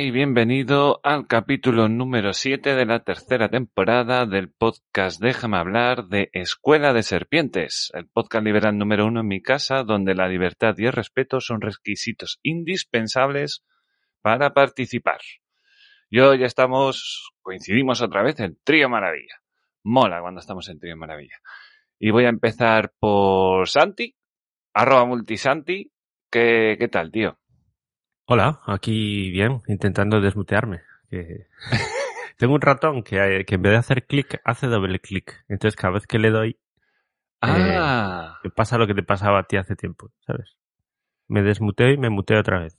Y bienvenido al capítulo número 7 de la tercera temporada del podcast Déjame hablar de Escuela de Serpientes, el podcast liberal número uno en mi casa donde la libertad y el respeto son requisitos indispensables para participar. Y hoy estamos, coincidimos otra vez en Trío Maravilla. Mola cuando estamos en Trío Maravilla. Y voy a empezar por Santi, arroba multisanti. ¿Qué, qué tal, tío? Hola, aquí bien, intentando desmutearme. Que... Tengo un ratón que, que, en vez de hacer clic, hace doble clic. Entonces cada vez que le doy, Ah, eh, pasa lo que te pasaba a ti hace tiempo, ¿sabes? Me desmuteo y me muteo otra vez.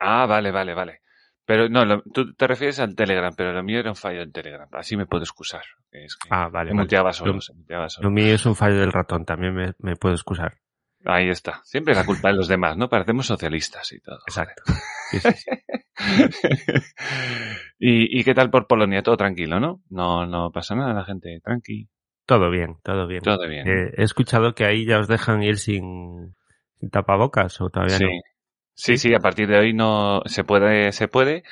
ah, vale, vale, vale. Pero no, lo- tú te refieres al Telegram, pero lo mío era un fallo en Telegram. Así me puedo excusar. Es que Ah, vale. vale. muteaba solo, Lo, se muteaba solo. lo mío es un fallo del ratón, también me, me puedo excusar. Ahí está. Siempre la culpa de los demás, ¿no? Parecemos socialistas y todo. Exacto. Sí, sí, sí. ¿Y, ¿Y qué tal por Polonia? Todo tranquilo, ¿no? No, no pasa nada, la gente tranqui. Todo bien, todo bien. Todo bien. Eh, he escuchado que ahí ya os dejan ir sin, sin tapabocas o todavía sí. no. sí, sí, a partir de hoy no se puede, se puede,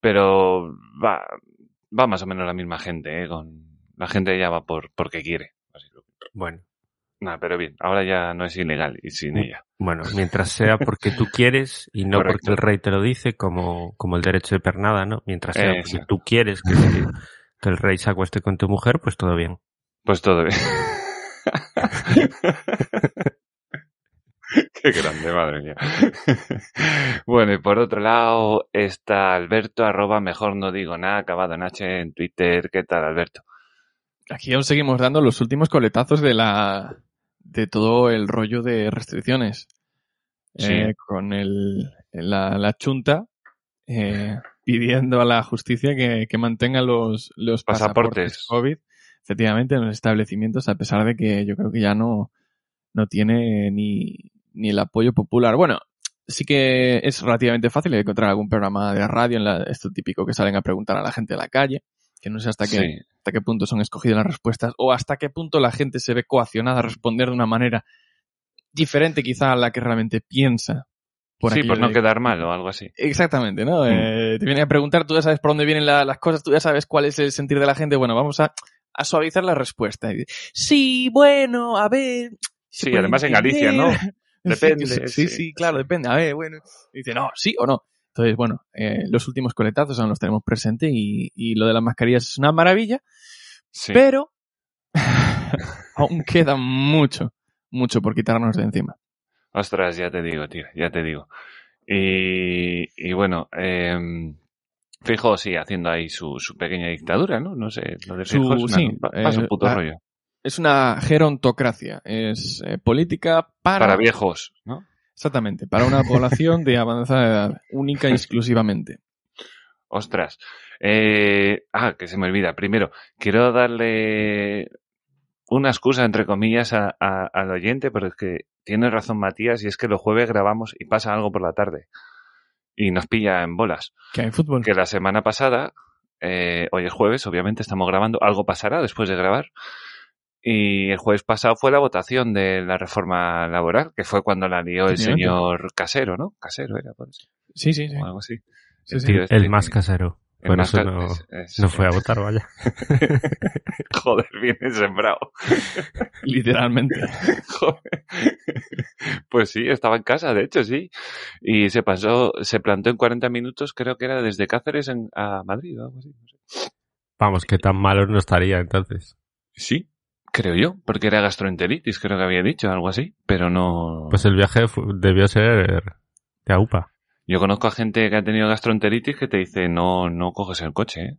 pero va, va más o menos la misma gente, ¿eh? Con, la gente ya va por porque quiere. Así Bueno, Nada, pero bien, ahora ya no es ilegal y sin ella. bueno, mientras sea porque tú quieres y no Correcto. porque el rey te lo dice, como, como el derecho de pernada, ¿no? Mientras sea porque tú quieres que, el rey se acueste con tu mujer, pues todo bien. Pues todo bien. Qué grande, madre mía. Bueno, y por otro lado está Alberto, arroba mejor no digo nada, acabado en H en Twitter. ¿Qué tal, Alberto? Aquí aún seguimos dando los últimos coletazos de la de todo el rollo de restricciones. Sí. Eh, con el, la, la chunta eh, pidiendo a la justicia que, que mantenga los, los Pasaportes. pasaportes. COVID efectivamente en los establecimientos, a pesar de que yo creo que ya no, no tiene ni, ni el apoyo popular. Bueno, sí que es relativamente fácil encontrar algún programa de radio en la, esto típico que salen a preguntar a la gente de la calle, que no sé hasta qué Sí. Hasta qué punto son escogidas las respuestas o hasta qué punto la gente se ve coaccionada a responder de una manera diferente quizá a la que realmente piensa. Por sí, por no de- quedar mal o algo así. Exactamente, ¿no? Mm. Eh, te vienen a preguntar, tú ya sabes por dónde vienen la- las cosas, tú ya sabes cuál es el sentir de la gente. Bueno, vamos a, a suavizar la respuesta. Sí, bueno, a ver. Sí, además en Galicia, ¿no? Depende, Sí, sí. sí, sí, claro, depende. A ver, bueno. Dice, no, sí o no. Entonces, bueno, eh, los últimos coletazos aún los tenemos presentes y, y lo de las mascarillas es una maravilla. Sí. Pero aún queda mucho, mucho por quitarnos de encima. Ostras, ya te digo, tío, ya te digo. Y, y bueno, eh, Fijo sí, haciendo ahí su, su pequeña dictadura, ¿no? No sé, lo de Su- Fijo es una- sí, va su eh, puto rollo. Es una gerontocracia, es eh, política para, Para viejos, ¿no? Exactamente, para una población de avanzada edad, única y exclusivamente. Ostras. Eh, ah, que se me olvida. Primero, quiero darle una excusa, entre comillas, a- a- al oyente, pero es que tiene razón Matías, y es que los jueves grabamos y pasa algo por la tarde. Y nos pilla en bolas. Que hay fútbol. Que la semana pasada, eh, hoy es jueves, obviamente estamos grabando, algo pasará después de grabar. Y el jueves pasado fue la votación de la reforma laboral, que fue cuando la lió el señor Casero, ¿no? Casero era, por eso, Sí, sí, sí. o algo así. Sí, El sí. este El más casero. el Por más eso ca- no, es- es- no fue a votar, vaya. Joder, viene sembrado. Literalmente. Joder. Pues sí, estaba en casa, de hecho, sí. Y se pasó, se plantó en 40 minutos, creo que era desde Cáceres en- a Madrid o algo así. no sé. Vamos, que tan malo no estaría entonces. Sí, creo yo, porque era gastroenteritis, creo que había dicho, algo así, pero no... Pues el viaje debió ser de AUPA. Yo conozco a gente que ha tenido gastroenteritis que te dice, no, no coges el coche, ¿eh?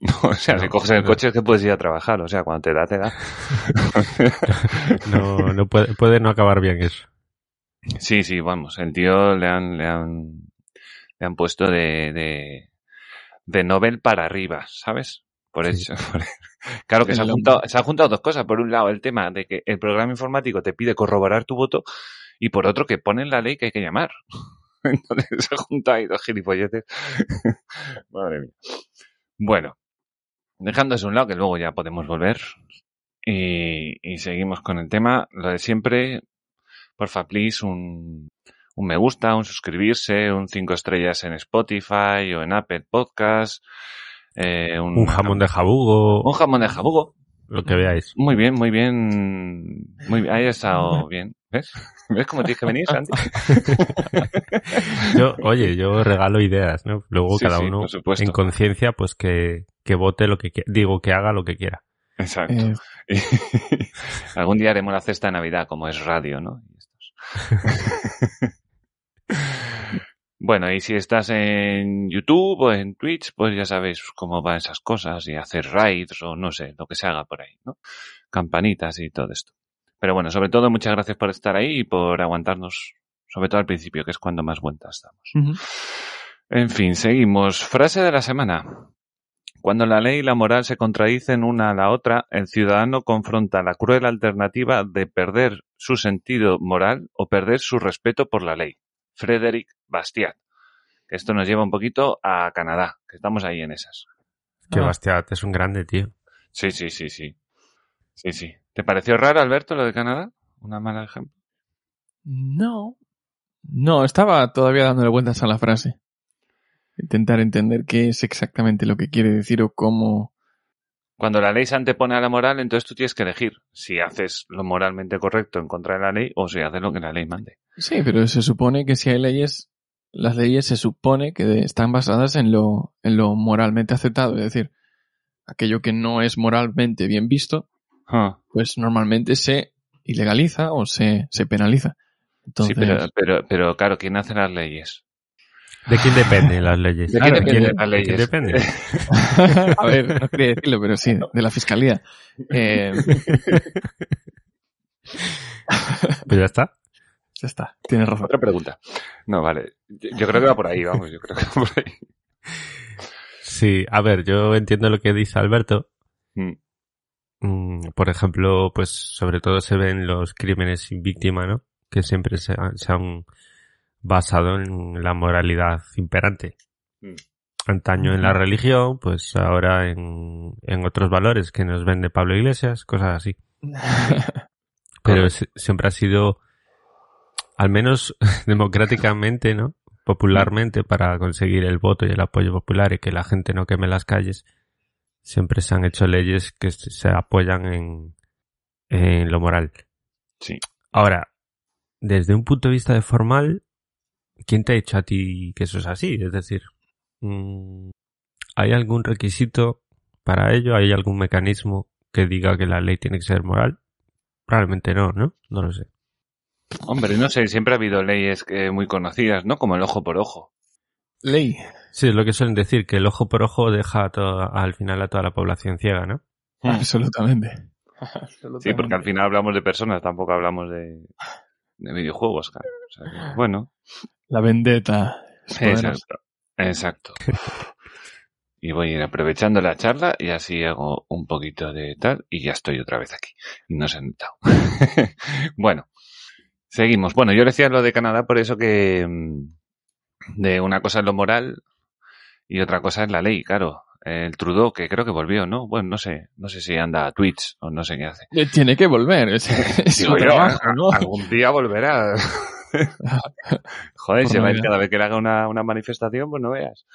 O sea, No, si coges el coche es que puedes ir a trabajar, o sea, cuando te da, te da. No, no puede, puede no acabar bien eso. Sí, sí, vamos, el tío le han, le han, le han puesto de, de, de Nobel para arriba, ¿sabes? Por Sí. eso. por- Claro que se, ha El juntado, se han juntado dos cosas. Por un lado, el tema de que el programa informático te pide corroborar tu voto y por otro, que pone en la ley que hay que llamar. Entonces se juntan ahí dos gilipolletes. Madre mía. Bueno, dejando eso a un lado, que luego ya podemos volver. Y, y seguimos con el tema. Lo de siempre, porfa, please, un, un me gusta, un suscribirse, un cinco estrellas en Spotify o en Apple Podcast. Eh, Un jamón de jabugo, un jamón de jabugo. lo que veáis. Muy bien, muy bien. Muy bien. Ahí ha estado bien. ¿Ves? ¿Ves cómo tienes que venir, Santi? Yo, oye, yo regalo ideas, ¿no? Luego Sí, cada sí, uno supuesto. en conciencia, pues que, que vote lo que quiera. Digo, que haga lo que quiera. Exacto. Eh, Algún día haremos la cesta de Navidad, como es radio, ¿no? Bueno, y si estás en YouTube o en Twitch, pues ya sabéis cómo van esas cosas y hacer raids o no sé, lo que se haga por ahí, ¿no? Campanitas y todo esto. Pero bueno, sobre todo muchas gracias por estar ahí y por aguantarnos, sobre todo al principio, que es cuando más vueltas damos. En fin, seguimos. Frase de la semana. Cuando la ley y la moral se contradicen una a la otra, el ciudadano confronta la cruel alternativa de perder su sentido moral o perder su respeto por la ley. Frederic Bastiat. Que Esto nos lleva un poquito a Canadá, que estamos ahí en esas. Que Ah. Bastiat es un grande, tío. Sí, sí, sí, sí. Sí, sí. ¿Te pareció raro, Alberto, lo de Canadá? Una mala ejemplo. No. No, estaba todavía dándole vueltas a la frase. Intentar entender qué es exactamente lo que quiere decir o cómo. Cuando la ley se antepone a la moral, entonces tú tienes que elegir si haces lo moralmente correcto en contra de la ley o si haces lo que la ley mande. Sí, pero se supone que si hay leyes, las leyes se supone que están basadas en lo, en lo moralmente aceptado. Es decir, aquello que no es moralmente bien visto, pues normalmente se ilegaliza o se, se penaliza. Entonces, Sí, pero, pero, pero claro, ¿quién hace las leyes? ¿De quién dependen las leyes? ¿De quién ¿De dependen las ¿de quién leyes? depende? a ver, no quería decirlo, pero sí, de la fiscalía. Eh, Pues ya está. Ya está, tienes razón. Otra pregunta. No, vale. Yo, yo creo que va por ahí, vamos, yo creo que va por ahí. Sí, a ver, yo entiendo lo que dice Alberto. Mm. Mm, por ejemplo, pues sobre todo se ven los crímenes sin víctima, ¿no? Que siempre se han, se han basado en la moralidad imperante. Mm. Antaño en la religión, pues ahora en, en otros valores que nos vende Pablo Iglesias, cosas así. Pero siempre ha sido, al menos democráticamente, ¿no? Popularmente, para conseguir el voto y el apoyo popular y que la gente no queme las calles, siempre se han hecho leyes que se apoyan en, en lo moral. Sí. Ahora, desde un punto de vista de formal, ¿quién te ha dicho a ti que eso es así? Es decir, mm, ¿hay algún requisito para ello? ¿Hay algún mecanismo que diga que la ley tiene que ser moral? Probablemente no, ¿no? No lo sé. Hombre, no sé, siempre ha habido leyes que muy conocidas, ¿no? Como el ojo por ojo. Ley. Sí, es lo que suelen decir, que el ojo por ojo deja a toda- al final a toda la población ciega, ¿no? Absolutamente. Sí, porque al final hablamos de personas, tampoco hablamos de, de videojuegos, claro. O sea que, bueno, La vendetta. exacto. Exacto. Y voy a ir aprovechando la charla y así hago un poquito de tal y ya estoy otra vez aquí. Y no se ha notado. bueno, seguimos. Bueno, yo decía lo de Canadá por eso que mm, de una cosa es lo moral y otra cosa es la ley, claro. El Trudeau, que creo que volvió, ¿no? Bueno, no sé, no sé si anda a Twitch o no sé qué hace. Eh, Tiene que volver. Es, es su Digo yo, trabajo, a- ¿no? Algún día volverá. Joder, Por se va a ir cada vez que le haga una, una manifestación, pues no veas.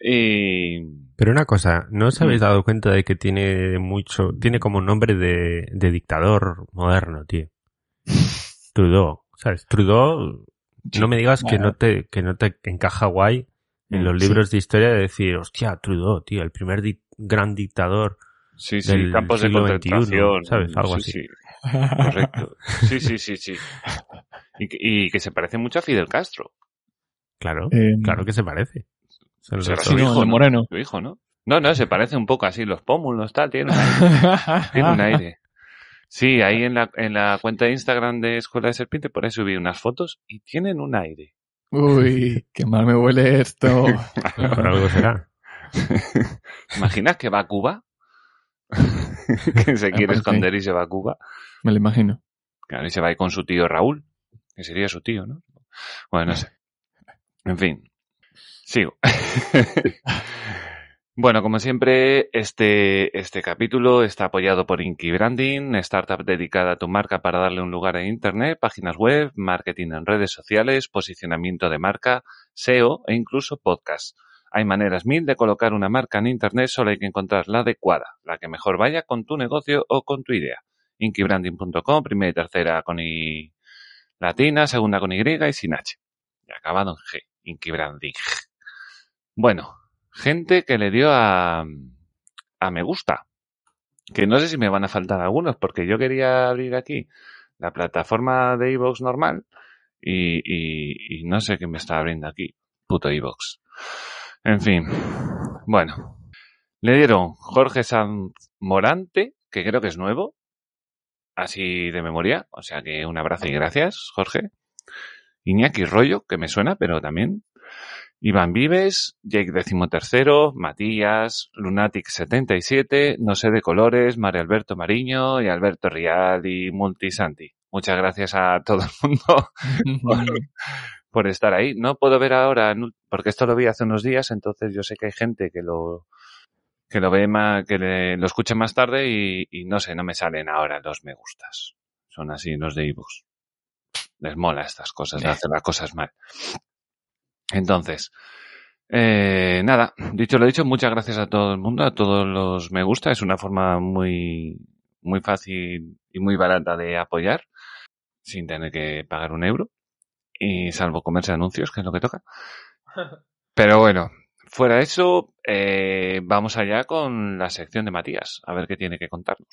Y Pero una cosa, ¿no os habéis Mm. dado cuenta de que tiene mucho, tiene como nombre de, de dictador moderno, tío? Trudeau, ¿sabes? Trudeau, no me digas que no te, que no te encaja guay en Mm, los sí. libros de historia de decir, hostia, Trudeau, tío, el primer di- gran dictador. sí, sí, del campos de siglo XXI, concentración. ¿sabes? Algo Sí, así. sí, correcto. Sí, sí, sí, sí. Y, que- y que se parece mucho a Fidel Castro. Claro, Eh, claro que se parece. Los Será su hijo, ¿no? moreno. Su hijo, ¿no? No, no, se parece un poco así, los pómulos, tal, tiene un aire. Tiene un aire. Sí, ahí en la, en la cuenta de Instagram de Escuela de Serpiente, por ahí subí unas fotos y tienen un aire. Uy, qué mal me huele esto. Algo será. ¿Imaginas que va a Cuba? que se quiere sí. esconder y se va a Cuba. Me lo imagino. Claro, y se va ahí con su tío Raúl, que sería su tío, ¿no? Bueno, no sé. En fin, sigo. Bueno, como siempre, este, este capítulo está apoyado por Inky Branding, startup dedicada a tu marca para darle un lugar en Internet, páginas web, marketing en redes sociales, posicionamiento de marca, SEO e incluso podcast. Hay maneras mil de colocar una marca en Internet, solo hay que encontrar la adecuada, la que mejor vaya con tu negocio o con tu idea. Inkybranding.com, primera y tercera con I latina, segunda con Y y sin H. Y acabado en G. Inkybranding. Bueno, gente que le dio a, a me gusta. Que no sé si me van a faltar algunos, porque yo quería abrir aquí la plataforma de iVoox normal y, y, no sé qué me está abriendo aquí. Puto iVoox. En fin. Bueno. Le dieron Jorge Sanz Morante, que creo que es nuevo, así de memoria. O sea que un abrazo y gracias, Jorge. Iñaki Rollo, que me suena, pero también. Iván Vives, Jake XIII, Matías, Lunatic77, No sé de colores, Mario Alberto Mariño y Alberto Rial y Multisanti. Muchas gracias a todo el mundo por, por estar ahí. No puedo ver ahora, porque esto lo vi hace unos días, entonces yo sé que hay gente que lo que lo ve más, que le- lo escucha más tarde y, y no sé, no me salen ahora los me gustas. Son así los de iVoox. Les mola estas cosas, de hacer las cosas mal. Entonces, eh, nada, dicho lo dicho, muchas gracias a todo el mundo, a todos los me gusta. Es una forma muy, muy fácil y muy barata de apoyar sin tener que pagar un euro y salvo comerse anuncios, que es lo que toca. Pero bueno, fuera de eso, eh, vamos allá con la sección de Matías, a ver qué tiene que contarnos.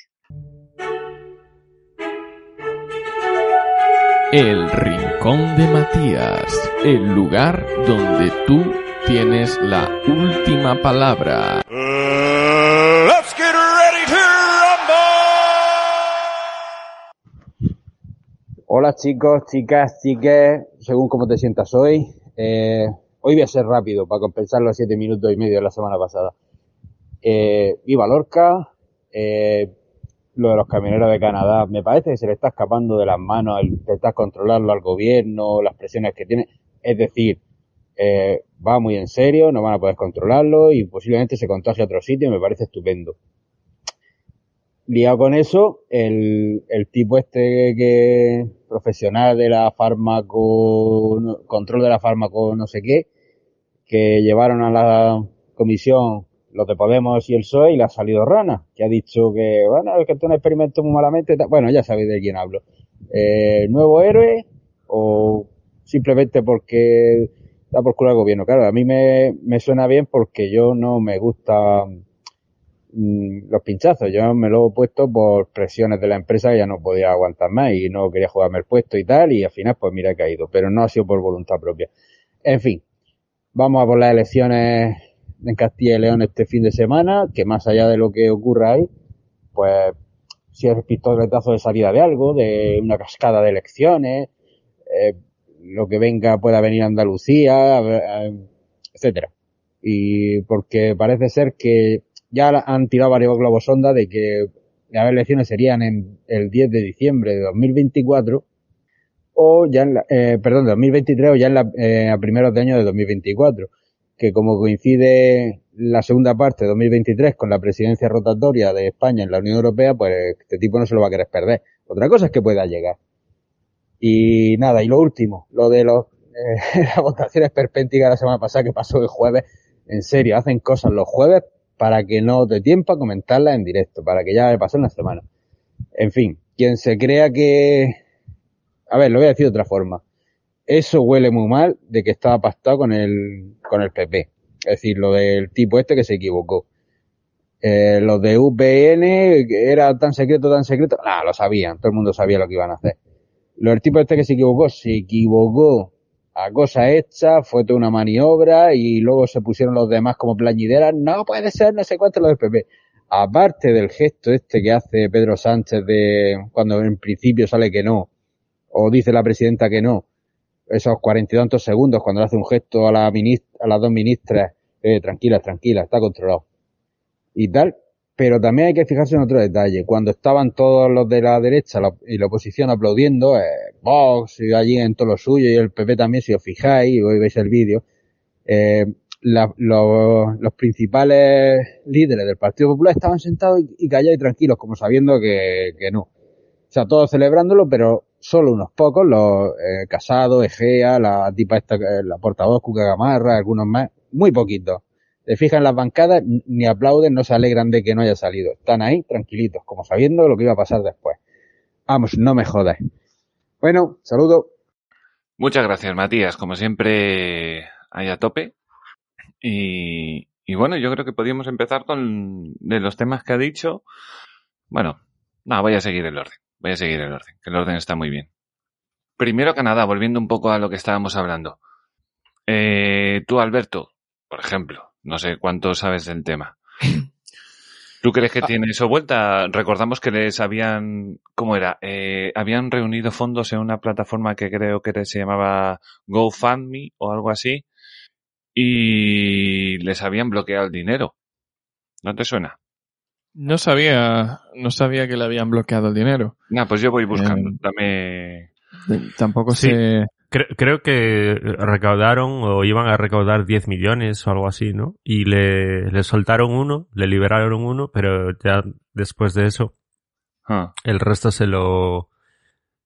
El Rincón de Matías, el lugar donde tú tienes la última palabra. let's get ready to rumble! Hola chicos, chicas, chiques, según cómo te sientas hoy. Eh, hoy voy a ser rápido para compensar los siete minutos y medio de la semana pasada. Eh, viva Lorca, eh, lo de los camioneros de Canadá, me parece que se le está escapando de las manos el intentar controlarlo al gobierno, las presiones que tiene. Es decir, eh, va muy en serio, no van a poder controlarlo y posiblemente se contagie a otro sitio, me parece estupendo. Liado con eso, el, el tipo este que profesional de la fármaco, no- control de la fármaco no sé qué, que llevaron a la comisión los de Podemos y el PSOE y le ha salido rana, que ha dicho que, bueno, es que esto es un experimento muy malamente, bueno, ya sabéis de quién hablo. Eh, ¿Nuevo héroe o simplemente porque da por culo al gobierno? Claro, a mí me, me suena bien porque yo no me gusta mm, los pinchazos. Yo me lo he puesto por presiones de la empresa que ya no podía aguantar más y no quería jugarme el puesto y tal, y al final pues mira he caído, pero no ha sido por voluntad propia. En fin, vamos a por las elecciones en Castilla y León este fin de semana, que más allá de lo que ocurra ahí, pues si es pistoletazo de salida de algo, de una cascada de elecciones, eh, lo que venga pueda venir a Andalucía, etcétera. Y porque parece ser que ya han tirado varios globos sonda de que las elecciones serían en el 10 de diciembre de 2024 o ya en la, eh, perdón, de 2023 o ya en la, eh, a primeros de año de 2024, que como coincide la segunda parte de 2023 con la presidencia rotatoria de España en la Unión Europea, pues este tipo no se lo va a querer perder. Otra cosa es que pueda llegar. Y nada, y lo último, lo de los, eh, las votaciones perpénticas la semana pasada que pasó el jueves, en serio, hacen cosas los jueves para que no te tiempo a comentarlas en directo, para que ya pasó una semana. En fin, quien se crea que, a ver, lo voy a decir de otra forma. Eso huele muy mal de que estaba pactado con el, con el PP. Es decir, lo del tipo este que se equivocó. Eh, los de UPN, era tan secreto, tan secreto, nada, lo sabían, todo el mundo sabía lo que iban a hacer. Lo del tipo este que se equivocó, se equivocó a cosa hecha, fue toda una maniobra y luego se pusieron los demás como plañideras, no puede ser, no sé cuánto lo del PP. Aparte del gesto este que hace Pedro Sánchez de cuando en principio sale que no, o dice la presidenta que no, esos cuarenta y tantos segundos cuando le hace un gesto a la a las dos ministras, eh, tranquila, tranquila, está controlado. Y tal, pero también hay que fijarse en otro detalle. Cuando estaban todos los de la derecha y la oposición aplaudiendo, eh, Vox y allí en todo lo suyo y el PP también, si os fijáis, hoy veis el vídeo, eh, la, los, los, principales líderes del Partido Popular estaban sentados y, y callados y tranquilos, como sabiendo que, que, no. O sea, todos celebrándolo, pero solo unos pocos, los eh, Casado, Egea, la tipa esta, eh, la portavoz Cuca Gamarra, algunos más, muy poquitos. Se fijan las bancadas, ni aplauden, no se alegran de que no haya salido. Están ahí tranquilitos, como sabiendo lo que iba a pasar después. Vamos, no me jodas. Bueno, saludo. Muchas gracias, Matías. Como siempre, ahí a tope. Y, y, bueno, yo creo que podríamos empezar con de los temas que ha dicho. Bueno, no, voy a seguir el orden. Voy a seguir el orden, que el orden está muy bien. Primero Canadá, volviendo un poco a lo que estábamos hablando. Eh, tú, Alberto, por ejemplo, no sé cuánto sabes del tema. ¿Tú crees que tiene eso vuelta? Recordamos que les habían, ¿cómo era? Eh, habían reunido fondos en una plataforma que creo que se llamaba GoFundMe o algo así y les habían bloqueado el dinero. ¿No te suena? No sabía, no sabía que le habían bloqueado el dinero. Nah, pues yo voy buscando. Eh, Dame. Tampoco Sí. sé. Creo, creo que recaudaron o iban a recaudar 10 millones o algo así, ¿no? Y le, le soltaron uno, le liberaron uno, pero ya después de eso, Ah, el resto se lo,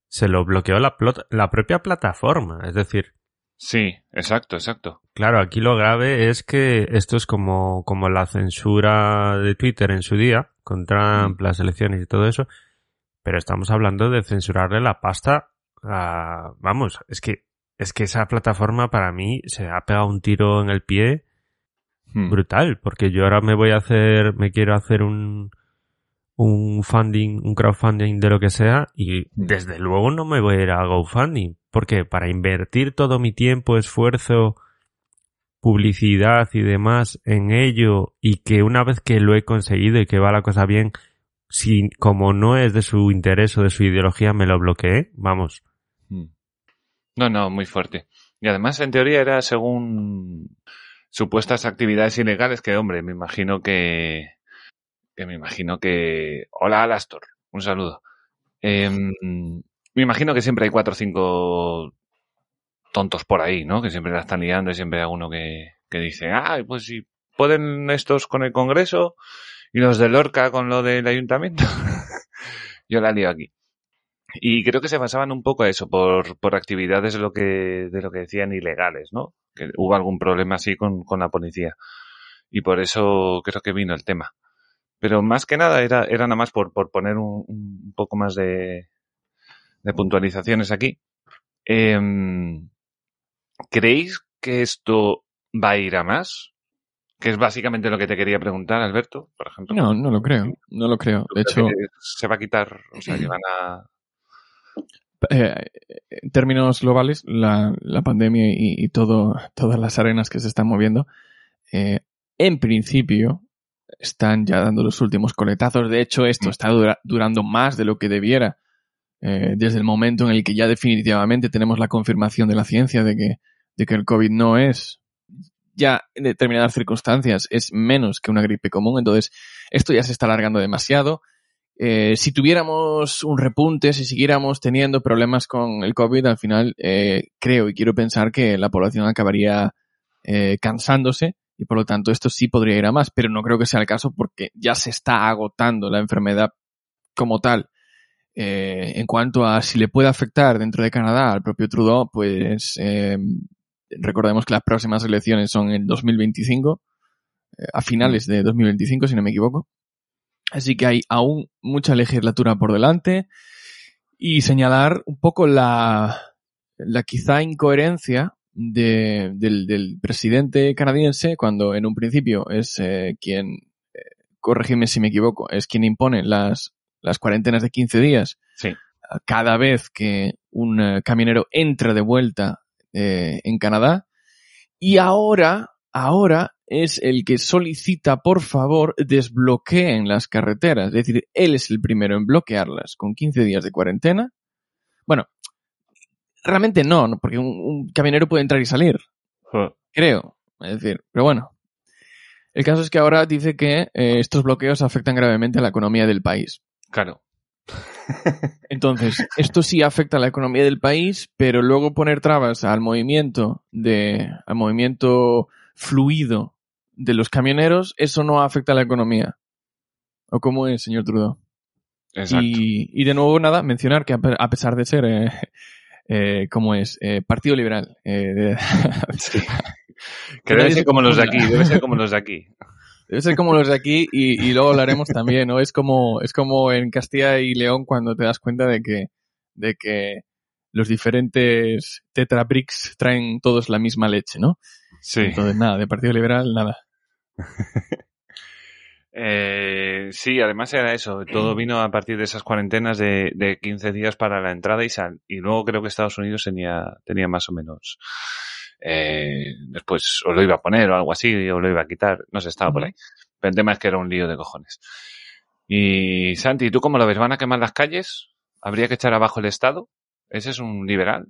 se lo bloqueó la, la propia plataforma. Es decir, Sí, exacto, exacto. claro, aquí lo grave es que esto es como, como la censura de Twitter en su día, con Trump, las elecciones y todo eso, pero estamos hablando de censurarle la pasta a, vamos, es que, es que esa plataforma para mí se ha pegado un tiro en el pie Hmm. brutal, porque yo ahora me voy a hacer, me quiero hacer un, un funding, un crowdfunding de lo que sea, y desde luego no me voy a ir a GoFundMe, porque para invertir todo mi tiempo, esfuerzo, publicidad y demás en ello, y que una vez que lo he conseguido y que va la cosa bien, si como no es de su interés o de su ideología me lo bloqueé, vamos, Hmm. No, no, muy fuerte. Y además, en teoría, era según supuestas actividades ilegales que, hombre, me imagino que. Que me imagino que. Hola, Alastor. Un saludo. Em, me imagino que siempre hay cuatro o cinco tontos por ahí, ¿no? Que siempre la están liando y siempre hay uno que, que dice, ah, pues si pueden estos con el Congreso y los de Lorca con lo del ayuntamiento. Yo la lío aquí. Y creo que se basaban un poco a eso, por, por actividades de lo que, de lo que decían ilegales, ¿no? Que hubo algún problema así con, con la policía. Y por eso creo que vino el tema. Pero más que nada era, era nada más por, por poner un, un poco más de, de puntualizaciones aquí. Em, ¿Creéis que esto va a ir a más? Que es básicamente lo que te quería preguntar, Alberto, por ejemplo. No, no lo creo. No lo creo. De hecho, Que se va a quitar, o sea, que van a... eh, en términos globales, la, la pandemia y, y todo, todas las arenas que se están moviendo, eh, en principio, están ya dando los últimos coletazos. De hecho, esto está dura- durando más de lo que debiera. eh, desde el momento en el que ya definitivamente tenemos la confirmación de la ciencia de que, de que el COVID no es, ya en determinadas circunstancias, es menos que una gripe común. Entonces, esto ya se está alargando demasiado. Eh, si tuviéramos un repunte, si siguiéramos teniendo problemas con el COVID, al final eh, creo y quiero pensar que la población acabaría eh, cansándose y por lo tanto esto sí podría ir a más, pero no creo que sea el caso porque ya se está agotando la enfermedad como tal. Eh, en cuanto a si le puede afectar dentro de Canadá al propio Trudeau, pues eh, recordemos que las próximas elecciones son en 2025, eh, a finales de 2025, si no me equivoco. Así que hay aún mucha legislatura por delante y señalar un poco la, la quizá incoherencia de, del, del presidente canadiense cuando en un principio es eh, quien, eh, corregime si me equivoco, es quien impone las, las cuarentenas de 15 días Sí. cada vez que un eh, camionero entra de vuelta eh, en Canadá. Y ahora, ahora es el que solicita, por favor, desbloqueen las carreteras. Es decir, él es el primero en bloquearlas con 15 días de cuarentena. Realmente no, ¿no? porque un, un camionero puede entrar y salir, creo. Es decir, pero bueno. El caso es que ahora dice que eh, estos bloqueos afectan gravemente a la economía del país. Claro. Entonces, esto sí afecta a la economía del país, pero luego poner trabas al movimiento de, al movimiento fluido de los camioneros, eso no afecta a la economía. ¿O cómo es, señor Trudeau? Exacto. Y, y de nuevo, nada, mencionar que a pesar de ser, eh, eh, ¿cómo es? Eh, Partido Liberal. eh, de- Sí. Que debe ser se como los de aquí, debe ser como los de aquí. Debe ser como los de aquí y, y luego hablaremos también, ¿no? Es como, es como en Castilla y León cuando te das cuenta de que, de que los diferentes Tetra Bricks traen todos la misma leche, ¿no? Sí. Entonces, nada, de Partido Liberal, nada. Eh, sí, además era eso. Todo vino a partir de esas cuarentenas de, de 15 días para la entrada y sal. Y luego creo que Estados Unidos tenía, tenía más o menos. Eh, después o lo iba a poner o algo así, o lo iba a quitar. No sé, estaba por ahí. Pero el tema es que era un lío de cojones. Y Santi, ¿tú cómo lo ves? ¿Van a quemar las calles? ¿Habría que echar abajo el Estado? ¿Ese es un liberal?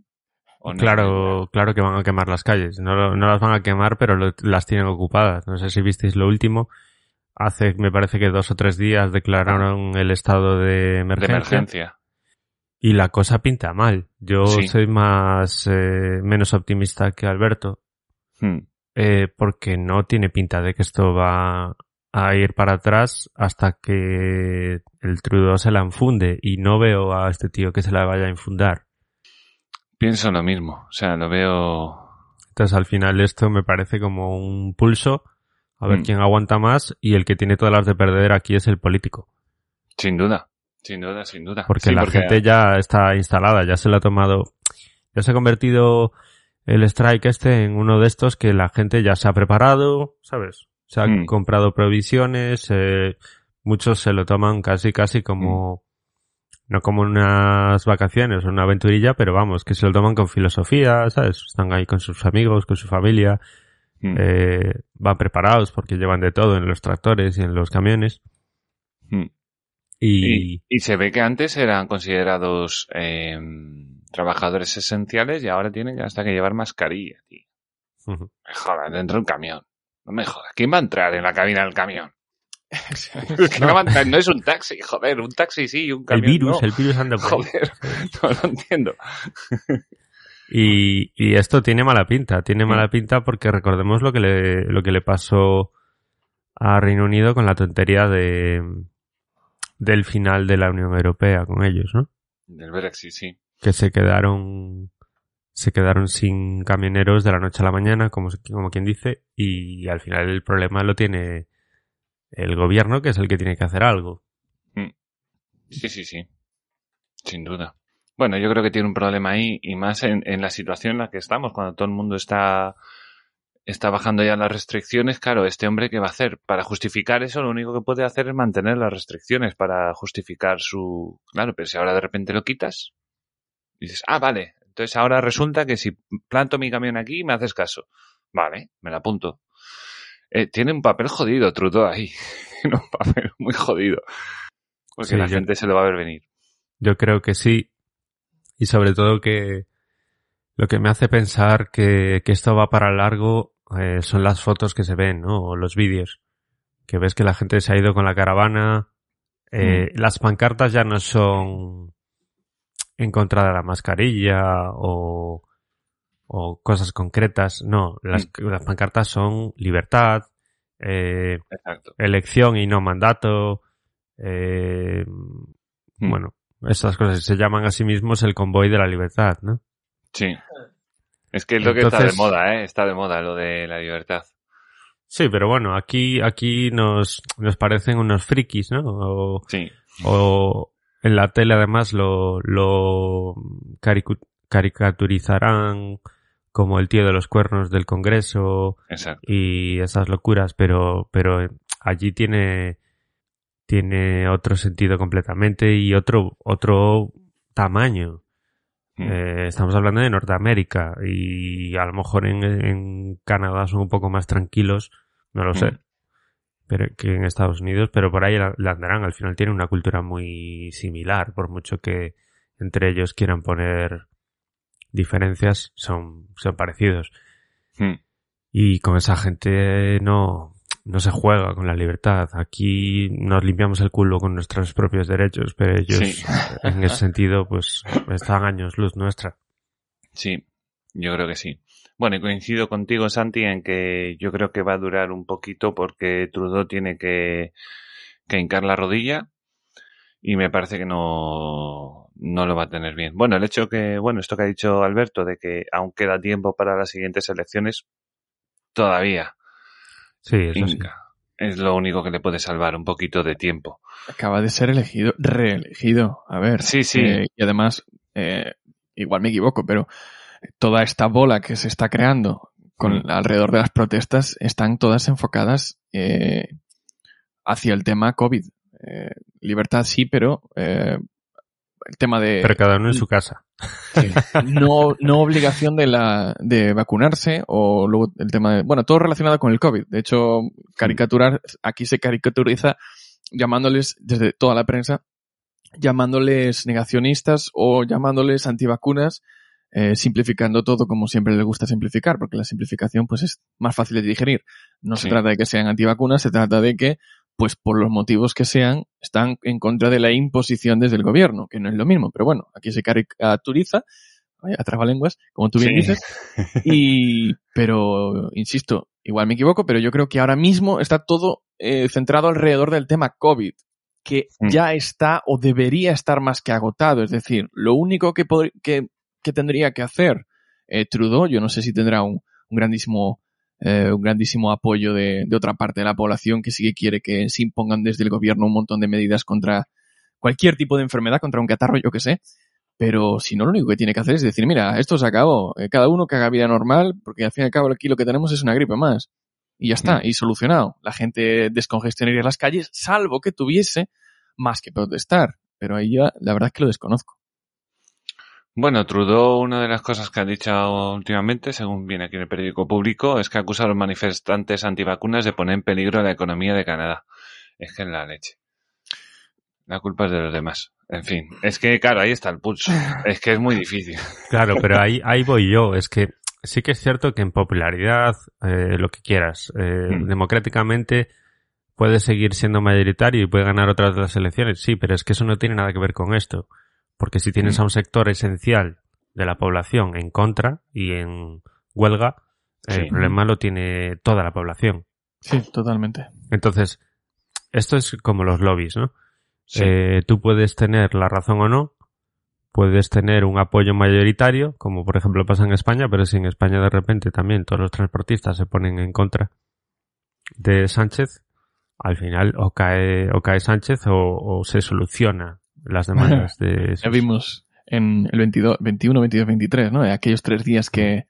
Claro, claro que van a quemar las calles. No, lo- no las van a quemar, pero lo- las tienen ocupadas. No sé si visteis lo último. Hace, me parece que dos o tres días declararon el estado de De emergencia. emergencia. Y la cosa pinta mal. Yo Sí. soy más, eh, menos optimista que Alberto. Hmm. eh, porque no tiene pinta de que esto va a ir para atrás hasta que el Trudeau se la infunde y no veo a este tío que se la vaya a infundar. Pienso lo mismo. O sea, lo veo. Entonces al final esto me parece como un pulso a ver Mm. quién aguanta más y el que tiene todas las de perder aquí es el político. Sin duda. Sin duda, sin duda. Porque Sí, la gente ya está instalada, ya se la ha tomado, ya se ha convertido el strike este en uno de estos que la gente ya se ha preparado, ¿sabes? Se han Mm. comprado provisiones, eh, muchos se lo toman casi casi como, no como unas vacaciones o una aventurilla, pero vamos, que se lo toman con filosofía, ¿sabes? Están ahí con sus amigos, con su familia, Mm. eh, van preparados porque llevan de todo en los tractores y en los camiones. Mm. Y, Y, y se ve que antes eran considerados eh, trabajadores esenciales y ahora tienen hasta que llevar mascarilla, tío. Me jodas, dentro de un camión. No me jodas. ¿Quién va a entrar en la cabina del camión? Que no, es un taxi, joder. Un taxi sí, un el camión virus, no. el virus anda por ahí. Joder, no lo entiendo. Y, y esto tiene mala pinta, tiene Mm. mala pinta porque recordemos lo que le, lo que le pasó a Reino Unido con la tontería de del final de la Unión Europea con ellos, ¿no? Del Brexit, sí. Que se quedaron se quedaron sin camioneros de la noche a la mañana, como, quien dice, y al final el problema lo tiene el gobierno, que es el que tiene que hacer algo. Sí, sí, sí. Sin duda. Bueno, yo creo que tiene un problema ahí y más en, en la situación en la que estamos, cuando todo el mundo está, está bajando ya las restricciones. Claro, este hombre, ¿qué va a hacer? Para justificar eso, lo único que puede hacer es mantener las restricciones para justificar su... Claro, pero si ahora de repente lo quitas, dices, ah, vale. Entonces ahora resulta que si planto mi camión aquí, me haces caso. Vale, me la apunto. Eh, tiene un papel jodido, Trudeau, ahí. Tiene un papel muy jodido. Porque Sí, la yo- gente se lo va a ver venir. Yo creo que sí. Y sobre todo que lo que me hace pensar que, que esto va para largo eh, son las fotos que se ven, ¿no? O los vídeos. Que ves que la gente se ha ido con la caravana. Eh, Las pancartas ya no son en contra de la mascarilla o, o cosas concretas. No, las, las pancartas son libertad, eh, elección y no mandato. eh, Mm. bueno, estas cosas se llaman a sí mismos el convoy de la libertad, ¿no? Sí. Es que es lo que está de moda, ¿eh? Está de moda lo de la libertad. Sí, pero bueno, aquí, aquí nos, nos parecen unos frikis, ¿no? O, Sí. o en la tele además lo, lo caricaturizarán como el tío de los cuernos del Congreso Exacto. y esas locuras, pero, pero allí tiene, tiene otro sentido completamente y otro, otro tamaño. Mm. Eh, estamos hablando de Norteamérica y a lo mejor en, en Canadá son un poco más tranquilos, no lo sé, Mm. pero que en Estados Unidos, pero por ahí la, la andarán. Al final tienen una cultura muy similar, por mucho que entre ellos quieran poner diferencias, son, son parecidos. Mm. Y con esa gente no, no se juega con la libertad. Aquí nos limpiamos el culo con nuestros propios derechos, pero ellos, Sí. en ese sentido, pues están años luz nuestra. Sí, yo creo que sí. Bueno, y coincido contigo, Santi, en que yo creo que va a durar un poquito porque Trudeau tiene que, que hincar la rodilla y me parece que no, no lo va a tener bien. Bueno, el hecho que, bueno, esto que ha dicho Alberto, de que aún queda tiempo para las siguientes elecciones, todavía Sí, eso sí. hinca. Es lo único que le puede salvar un poquito de tiempo. Acaba de ser elegido, reelegido. A ver. Sí, sí. eh, y además, eh, igual me equivoco, pero toda esta bola que se está creando con, Mm. alrededor de las protestas están todas enfocadas eh, hacia el tema COVID. Eh, libertad sí, pero eh, el tema de Pero cada uno en su casa. no, no obligación de la de vacunarse o luego el tema de bueno todo relacionado con el covid de hecho caricaturar aquí se caricaturiza llamándoles desde toda la prensa llamándoles negacionistas o llamándoles antivacunas eh, simplificando todo como siempre les gusta simplificar porque la simplificación pues es más fácil de digerir no se Sí. trata de que sean antivacunas se trata de que pues por los motivos que sean, están en contra de la imposición desde el gobierno, que no es lo mismo, pero bueno, aquí se caricaturiza, vaya trabalenguas, como tú bien Sí. dices, y, pero, insisto, igual me equivoco, pero yo creo que ahora mismo está todo eh, centrado alrededor del tema COVID, que Mm. ya está o debería estar más que agotado, es decir, lo único que, que tendría que hacer eh, Trudeau, yo no sé si tendrá un, un grandísimo eh, un grandísimo apoyo de, de otra parte de la población que sí que quiere que se impongan desde el gobierno un montón de medidas contra cualquier tipo de enfermedad, contra un catarro, yo que sé. Pero si no, lo único que tiene que hacer es decir, mira, esto se acabó, eh, cada uno que haga vida normal, porque al fin y al cabo aquí lo que tenemos es una gripe más. Y ya está, Mm. y solucionado. La gente descongestionaría las calles, salvo que tuviese más que protestar. Pero ahí ya, la verdad es que lo desconozco. Bueno, Trudeau, una de las cosas que ha dicho últimamente, según viene aquí en el periódico público, es que acusa a los manifestantes antivacunas de poner en peligro la economía de Canadá. Es que en la leche. La culpa es de los demás. En fin, es que, claro, ahí está el pulso. Es que es muy difícil. Claro, pero ahí, ahí voy yo. Es que sí que es cierto que en popularidad, eh, lo que quieras, eh, Mm. democráticamente puede seguir siendo mayoritario y puede ganar otras de las elecciones. Sí, pero es que eso no tiene nada que ver con esto. Porque si tienes Mm. a un sector esencial de la población en contra y en huelga, Sí. el problema lo tiene toda la población. Sí, totalmente. Entonces, esto es como los lobbies, ¿no? Sí. Eh, tú puedes tener la razón o no, puedes tener un apoyo mayoritario, como por ejemplo pasa en España, pero si en España de repente también todos los transportistas se ponen en contra de Sánchez, al final o cae, o cae Sánchez o, o se soluciona las demandas de Ya vimos en el 22, 21, 22, 23, ¿no? Aquellos tres días que,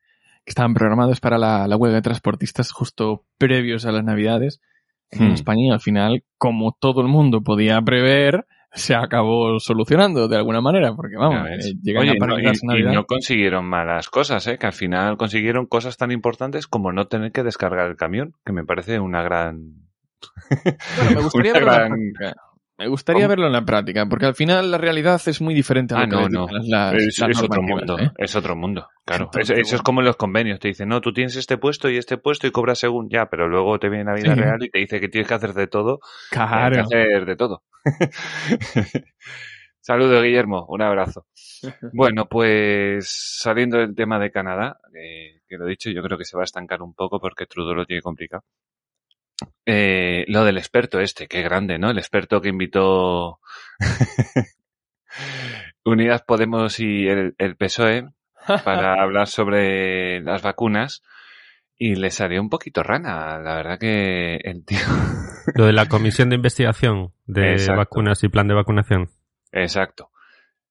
que estaban programados para la, la huelga de transportistas justo previos a las Navidades en Hmm. España y al final, como todo el mundo podía prever, se acabó solucionando de alguna manera, porque vamos, eh, llegan Oye, a no, y, y no consiguieron malas cosas, ¿eh? Que al final consiguieron cosas tan importantes como no tener que descargar el camión, que me parece una gran... Bueno, me gustaría una gran-. Me gustaría ¿Cómo? verlo en la práctica, porque al final la realidad es muy diferente a lo Ah, que no, no. las, es, las es otro mundo, ¿eh? es otro mundo, claro. Entonces, Eso, eso es como en los convenios, te dicen, no, tú tienes este puesto y este puesto y cobras según ya, pero luego te viene la vida Sí. real y te dice que tienes que hacer de todo, tienes que Claro. hacer de todo. Saludos, Guillermo, un abrazo. Bueno, pues saliendo del tema de Canadá, eh, que lo he dicho, yo creo que se va a estancar un poco porque Trudeau lo tiene complicado. Eh, lo del experto este, qué grande, ¿no? El experto que invitó Unidas Podemos y el, el PSOE para hablar sobre las vacunas y le salió un poquito rana. La verdad que el tío... Lo de la comisión de investigación de Exacto. vacunas y plan de vacunación. Exacto.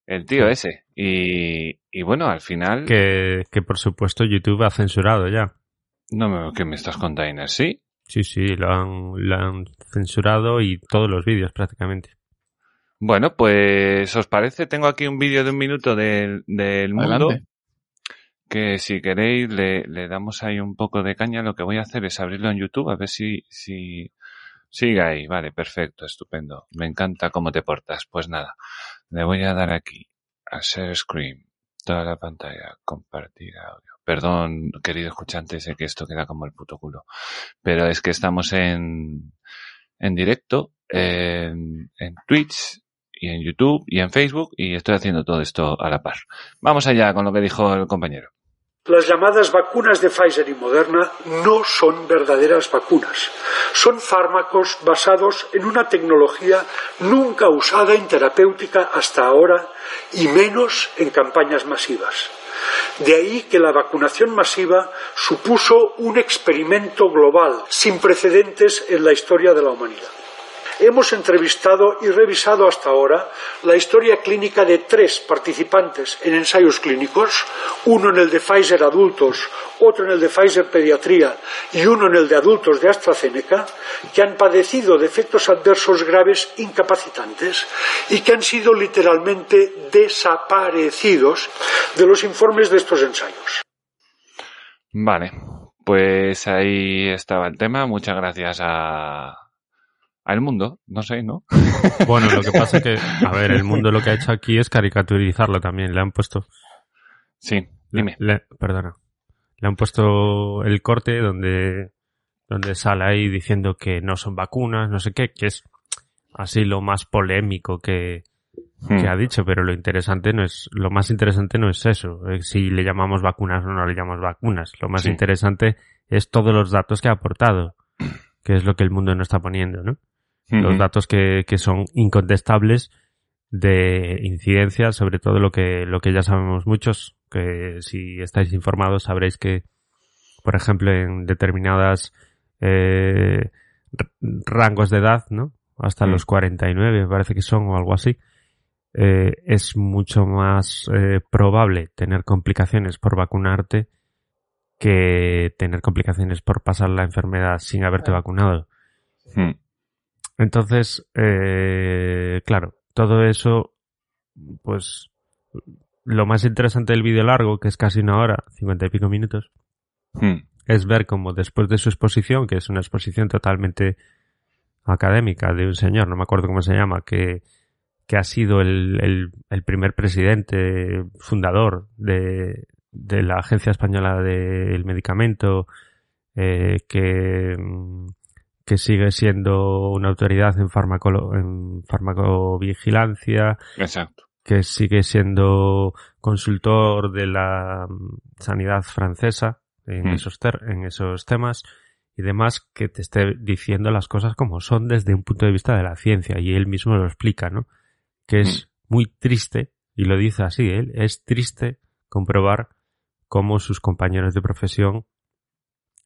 El tío ese. Y, y bueno, al final... Que, que por supuesto YouTube ha censurado ya. No me que me estás contando? ¿sí? Sí, sí, lo han, lo han censurado y todos los vídeos prácticamente. Bueno, pues os parece, tengo aquí un vídeo de un minuto del, del mundo que si queréis le, le damos ahí un poco de caña. Lo que voy a hacer es abrirlo en YouTube a ver si, si sigue ahí. Vale, perfecto, estupendo. Me encanta cómo te portas. Pues nada, le voy a dar aquí a share screen, toda la pantalla, compartir audio. Perdón, querido escuchante, sé que esto queda como el puto culo. Pero es que estamos en, en directo, en, Twitch y en YouTube y en Facebook y estoy haciendo todo esto a la par. Vamos allá con lo que dijo el compañero. Las llamadas vacunas de Pfizer y Moderna no son verdaderas vacunas. Son fármacos basados en una tecnología nunca usada en terapéutica hasta ahora y menos en campañas masivas. De ahí que la vacunación masiva supuso un experimento global sin precedentes en la historia de la humanidad. Hemos entrevistado y revisado hasta ahora la historia clínica de tres participantes en ensayos clínicos, uno en el de Pfizer adultos, otro en el de Pfizer pediatría y uno en el de adultos de AstraZeneca, que han padecido de efectos adversos graves incapacitantes y que han sido literalmente desaparecidos de los informes de estos ensayos. Vale, pues ahí estaba el tema. Muchas gracias a, al mundo, no sé, ¿no? Bueno, lo que pasa es que, a ver, el mundo lo que ha hecho aquí es caricaturizarlo también. Le han puesto. Sí, dime. le- perdona. Le han puesto el corte donde, donde sale ahí diciendo que no son vacunas, no sé qué, que es así lo más polémico que, Hmm. que ha dicho, pero lo interesante no es, lo más interesante no es eso, eh, si le llamamos vacunas o no le llamamos vacunas. Lo más Sí. interesante es todos los datos que ha aportado, que es lo que el mundo no está poniendo, ¿no? Los datos que, que son incontestables de incidencia, sobre todo lo que, lo que ya sabemos muchos, que si estáis informados sabréis que, por ejemplo, en determinadas eh, rangos de edad, ¿no? Hasta Mm. los 49, me parece que son, o algo así, eh, es mucho más eh, probable tener complicaciones por vacunarte que tener complicaciones por pasar la enfermedad sin haberte vacunado. Hmm. Entonces, eh, claro, todo eso, pues, lo más interesante del vídeo largo, que es casi una hora, cincuenta y pico minutos, Hmm. es ver cómo después de su exposición, que es una exposición totalmente académica de un señor, no me acuerdo cómo se llama, que, que ha sido el, el, el primer presidente fundador de, de la Agencia Española del Medicamento, eh, que, mm, que sigue siendo una autoridad en, farmacolo en farmacovigilancia, Exacto. que sigue siendo consultor de la mm, sanidad francesa en, Mm. esos, ter- en esos temas y demás, que te esté diciendo las cosas como son desde un punto de vista de la ciencia y él mismo lo explica, ¿no? Que es muy triste, y lo dice así, él, es triste comprobar cómo sus compañeros de profesión,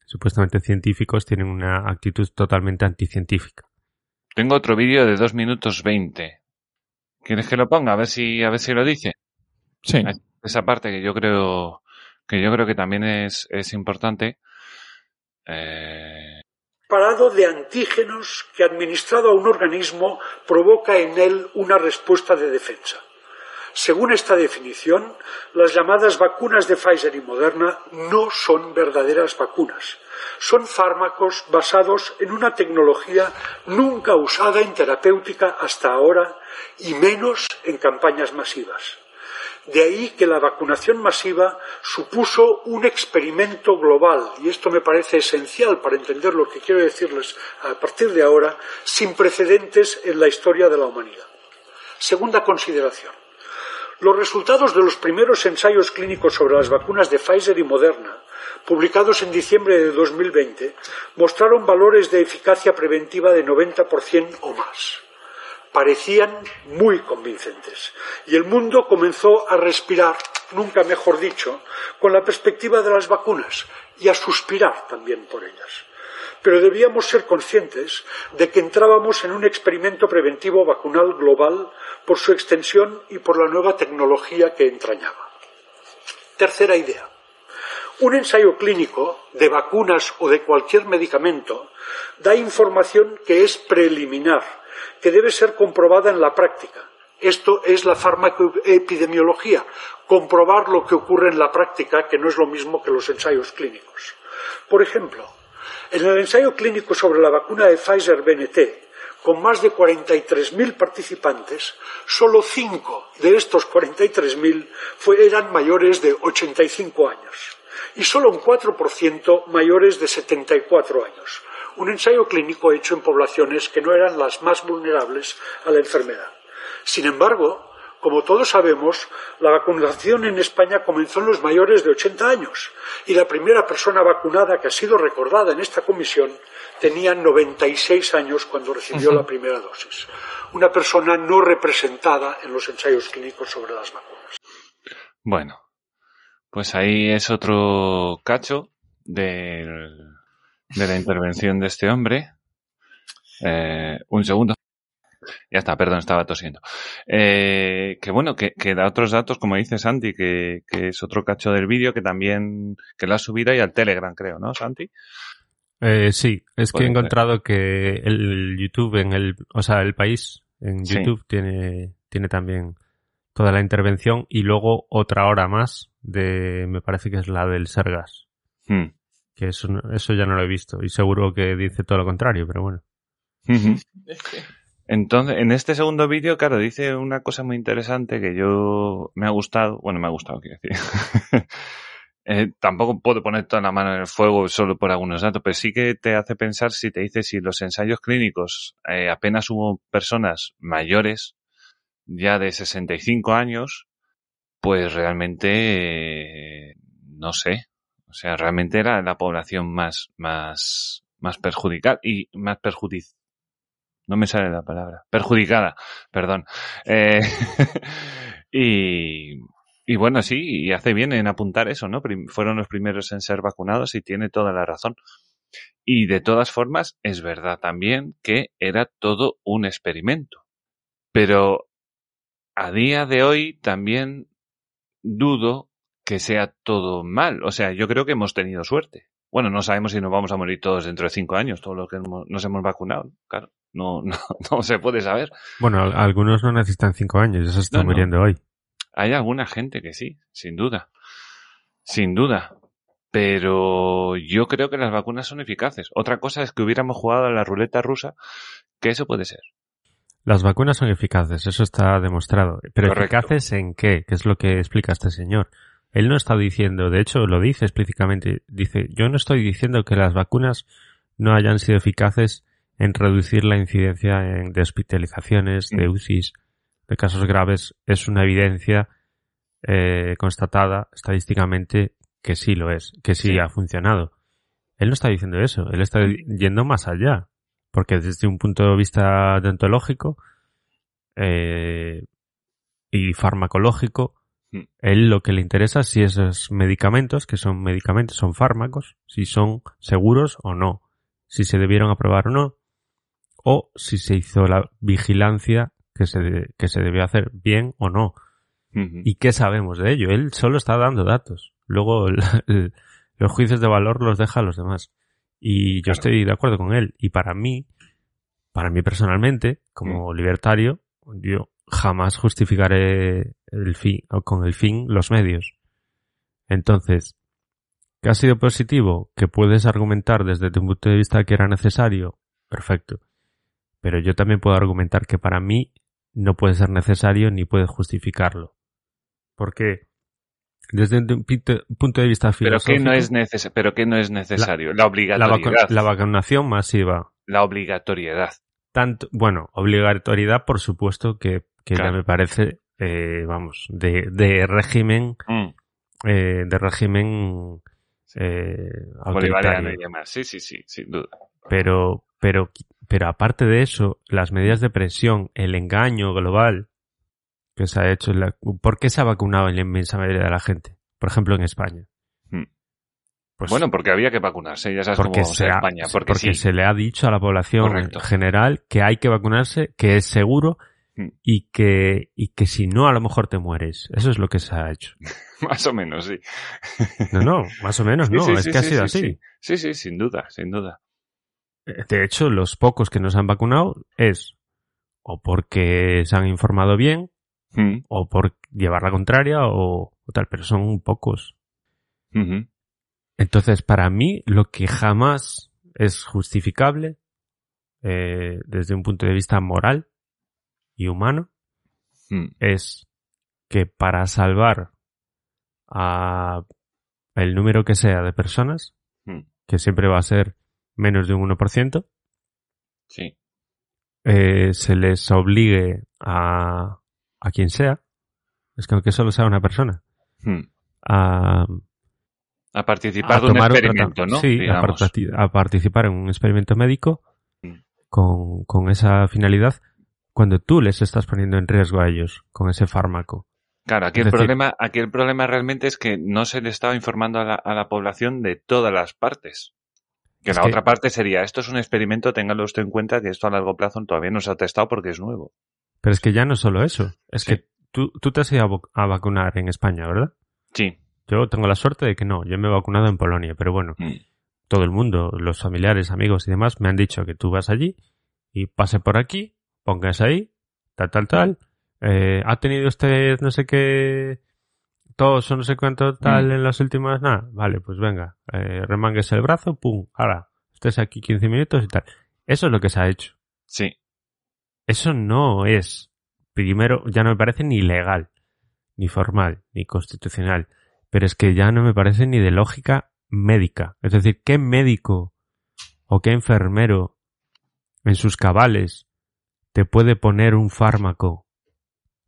supuestamente científicos, tienen una actitud totalmente anticientífica. Tengo otro vídeo de 2 minutos 20. ¿Quieres que lo ponga? A ver si, a ver si lo dice. Sí. Esa parte que yo creo, que yo creo que también es, es importante. Eh, Parado de antígenos que administrado a un organismo provoca en él una respuesta de defensa. Según esta definición, las llamadas vacunas de Pfizer y Moderna no son verdaderas vacunas. Son fármacos basados en una tecnología nunca usada en terapéutica hasta ahora y menos en campañas masivas. De ahí que la vacunación masiva supuso un experimento global, y esto me parece esencial para entender lo que quiero decirles a partir de ahora, sin precedentes en la historia de la humanidad. Segunda consideración. Los resultados de los primeros ensayos clínicos sobre las vacunas de Pfizer y Moderna, publicados en diciembre de 2020, mostraron valores de eficacia preventiva de 90% o más parecían muy convincentes. Y el mundo comenzó a respirar, nunca mejor dicho, con la perspectiva de las vacunas y a suspirar también por ellas. Pero debíamos ser conscientes de que entrábamos en un experimento preventivo vacunal global por su extensión y por la nueva tecnología que entrañaba. Tercera idea. Un ensayo clínico de vacunas o de cualquier medicamento da información que es preliminar, que debe ser comprobada en la práctica. Esto es la farmacoepidemiología, comprobar lo que ocurre en la práctica, que no es lo mismo que los ensayos clínicos. Por ejemplo, en el ensayo clínico sobre la vacuna de Pfizer-BNT, con más de 43.000 participantes, solo 5 de estos 43.000 eran mayores de 85 años. y solo un 4% mayores de 74 años. Un ensayo clínico hecho en poblaciones que no eran las más vulnerables a la enfermedad. Sin embargo, como todos sabemos, la vacunación en España comenzó en los mayores de 80 años y la primera persona vacunada que ha sido recordada en esta comisión tenía 96 años cuando recibió la primera dosis. Una persona no representada en los ensayos clínicos sobre las vacunas. Bueno, pues ahí es otro cacho del- de la intervención de este hombre. Eh, un segundo. Ya está, perdón, estaba tosiendo. Eh, que bueno, que, que da otros datos, como dice Santi, que, que es otro cacho del vídeo que también, que lo ha subido ahí al Telegram, creo, ¿no, Santi? Eh, sí, es que he ser. encontrado que el YouTube en el, o sea, el país en Sí. YouTube tiene, tiene también toda la intervención y luego otra hora más de, me parece que es la del Sergas, Hmm. que eso, no- eso ya no lo he visto y seguro que dice todo lo contrario, pero bueno. Entonces, en este segundo vídeo, claro, dice una cosa muy interesante que yo me ha gustado, bueno, me ha gustado, quiero decir. Eh, tampoco puedo poner toda la mano en el fuego solo por algunos datos, pero sí que te hace pensar si te dice si los ensayos clínicos eh, apenas hubo personas mayores, ya de 65 años, pues realmente, eh, no sé, o sea, realmente era la población más, más, más perjudicada y más perjudic no me sale la palabra. Perjudicada, perdón. Eh, y, y bueno, sí, y hace bien en apuntar eso, ¿no? Fueron los primeros en ser vacunados y tiene toda la razón. Y de todas formas, es verdad también que era todo un experimento. Pero a día de hoy también dudo que sea todo mal. O sea, yo creo que hemos tenido suerte. Bueno, no sabemos si nos vamos a morir todos dentro de cinco años, todos los que nos hemos vacunado. Claro, no, no, no se puede saber. Bueno, al- algunos no necesitan cinco años, ya se están No, no. muriendo hoy. Hay alguna gente que sí, sin duda. Sin duda. Pero yo creo que las vacunas son eficaces. Otra cosa es que hubiéramos jugado a la ruleta rusa, que eso puede ser. Las vacunas son eficaces, eso está demostrado. Pero Correcto. eficaces en qué? Que es lo que explica este señor. Él no está diciendo, de hecho lo dice explícitamente, dice, yo no estoy diciendo que las vacunas no hayan sido eficaces en reducir la incidencia en- de hospitalizaciones, de Mm. UCIs, de casos graves. Es una evidencia eh, constatada estadísticamente que sí lo es, que sí, Sí. ha funcionado. Él no está diciendo eso, él está yendo más allá, porque desde un punto de vista deontológico eh, y farmacológico, Mm. él lo que le interesa es si esos medicamentos, que son medicamentos, son fármacos, si son seguros o no, si se debieron aprobar o no, o si se hizo la vigilancia que se, de- que se debió hacer bien o no. ¿Y qué sabemos de ello? Él solo está dando datos. Luego el- el- los juicios de valor los deja a los demás. Y yo Claro. estoy de acuerdo con él. Y para mí, para mí personalmente, como libertario, yo jamás justificaré el fin, o con el fin los medios. Entonces, ¿qué ha sido positivo? Que puedes argumentar desde tu punto de vista que era necesario. Perfecto. Pero yo también puedo argumentar que para mí no puede ser necesario ni puedes justificarlo. Porque desde un punto de vista Pero filosófico, no es neces pero que no es necesario. La, la, obligatoriedad. vacu- la vacunación masiva, La obligatoriedad. tanto, bueno, obligatoriedad por supuesto que, que Claro. ya me parece, eh, vamos, de, de régimen, Mm. eh, de régimen eh, Bolivariano autoritario. y demás. Sí, sí, sí, sin duda. Pero, pero, pero aparte de eso, las medidas de presión, el engaño global que se ha hecho, la- ¿por qué se ha vacunado en la inmensa mayoría de la gente? Por ejemplo, en España. Hmm. Pues bueno, porque había que vacunarse, ya sabes porque, cómo se ha- España. Porque, sí. se le ha dicho a la población Correcto. en general que hay que vacunarse, que es seguro Hmm. y que, y que si no, a lo mejor te mueres. Eso es lo que se ha hecho. Más o menos, sí. No, no, más o menos Sí, no, sí, es que ha sido sí, así. Sí. sí, sí, sin duda, sin duda. De hecho, los pocos que nos han vacunado es o porque se han informado bien, Mm. o por llevar la contraria, o, o tal, pero son pocos. Entonces, para mí, lo que jamás es justificable, eh, desde un punto de vista moral y humano, Mm. es que para salvar a el número que sea de personas, Hmm. que siempre va a ser menos de un 1%, Sí. eh, se les obligue a, a quien sea, es que aunque solo sea una persona, Hmm. a, A participar a de un experimento, ¿no? Sí, a, participar en un experimento médico Mm. con, con esa finalidad cuando tú les estás poniendo en riesgo a ellos con ese fármaco. Claro, aquí el, decir- problema, aquí el problema realmente es que no se le estaba informando a la, a la población de todas las partes. Que Es la que- otra parte sería, esto es un experimento, téngalo usted en cuenta que esto a largo plazo todavía no se ha testado porque es nuevo. Pero es que ya no solo eso, es Sí. que tú, tú te has ido a vacunar en España, ¿verdad? Sí. Yo tengo la suerte de que no, yo me he vacunado en Polonia, pero bueno, Mm. todo el mundo, los familiares, amigos y demás, me han dicho que tú vas allí y pase por aquí, pongas ahí, tal, tal, tal. eh, ¿Ha tenido usted no sé qué tos o no sé cuánto tal Mm. en las últimas? Nada, vale, pues venga, eh, remánguese el brazo, pum, ahora, estés aquí 15 minutos y tal. Eso es lo que se ha hecho. Sí. Eso no es, primero, ya no me parece ni legal, ni formal, ni constitucional, pero es que ya no me parece ni de lógica médica. Es decir, ¿qué médico o qué enfermero en sus cabales te puede poner un fármaco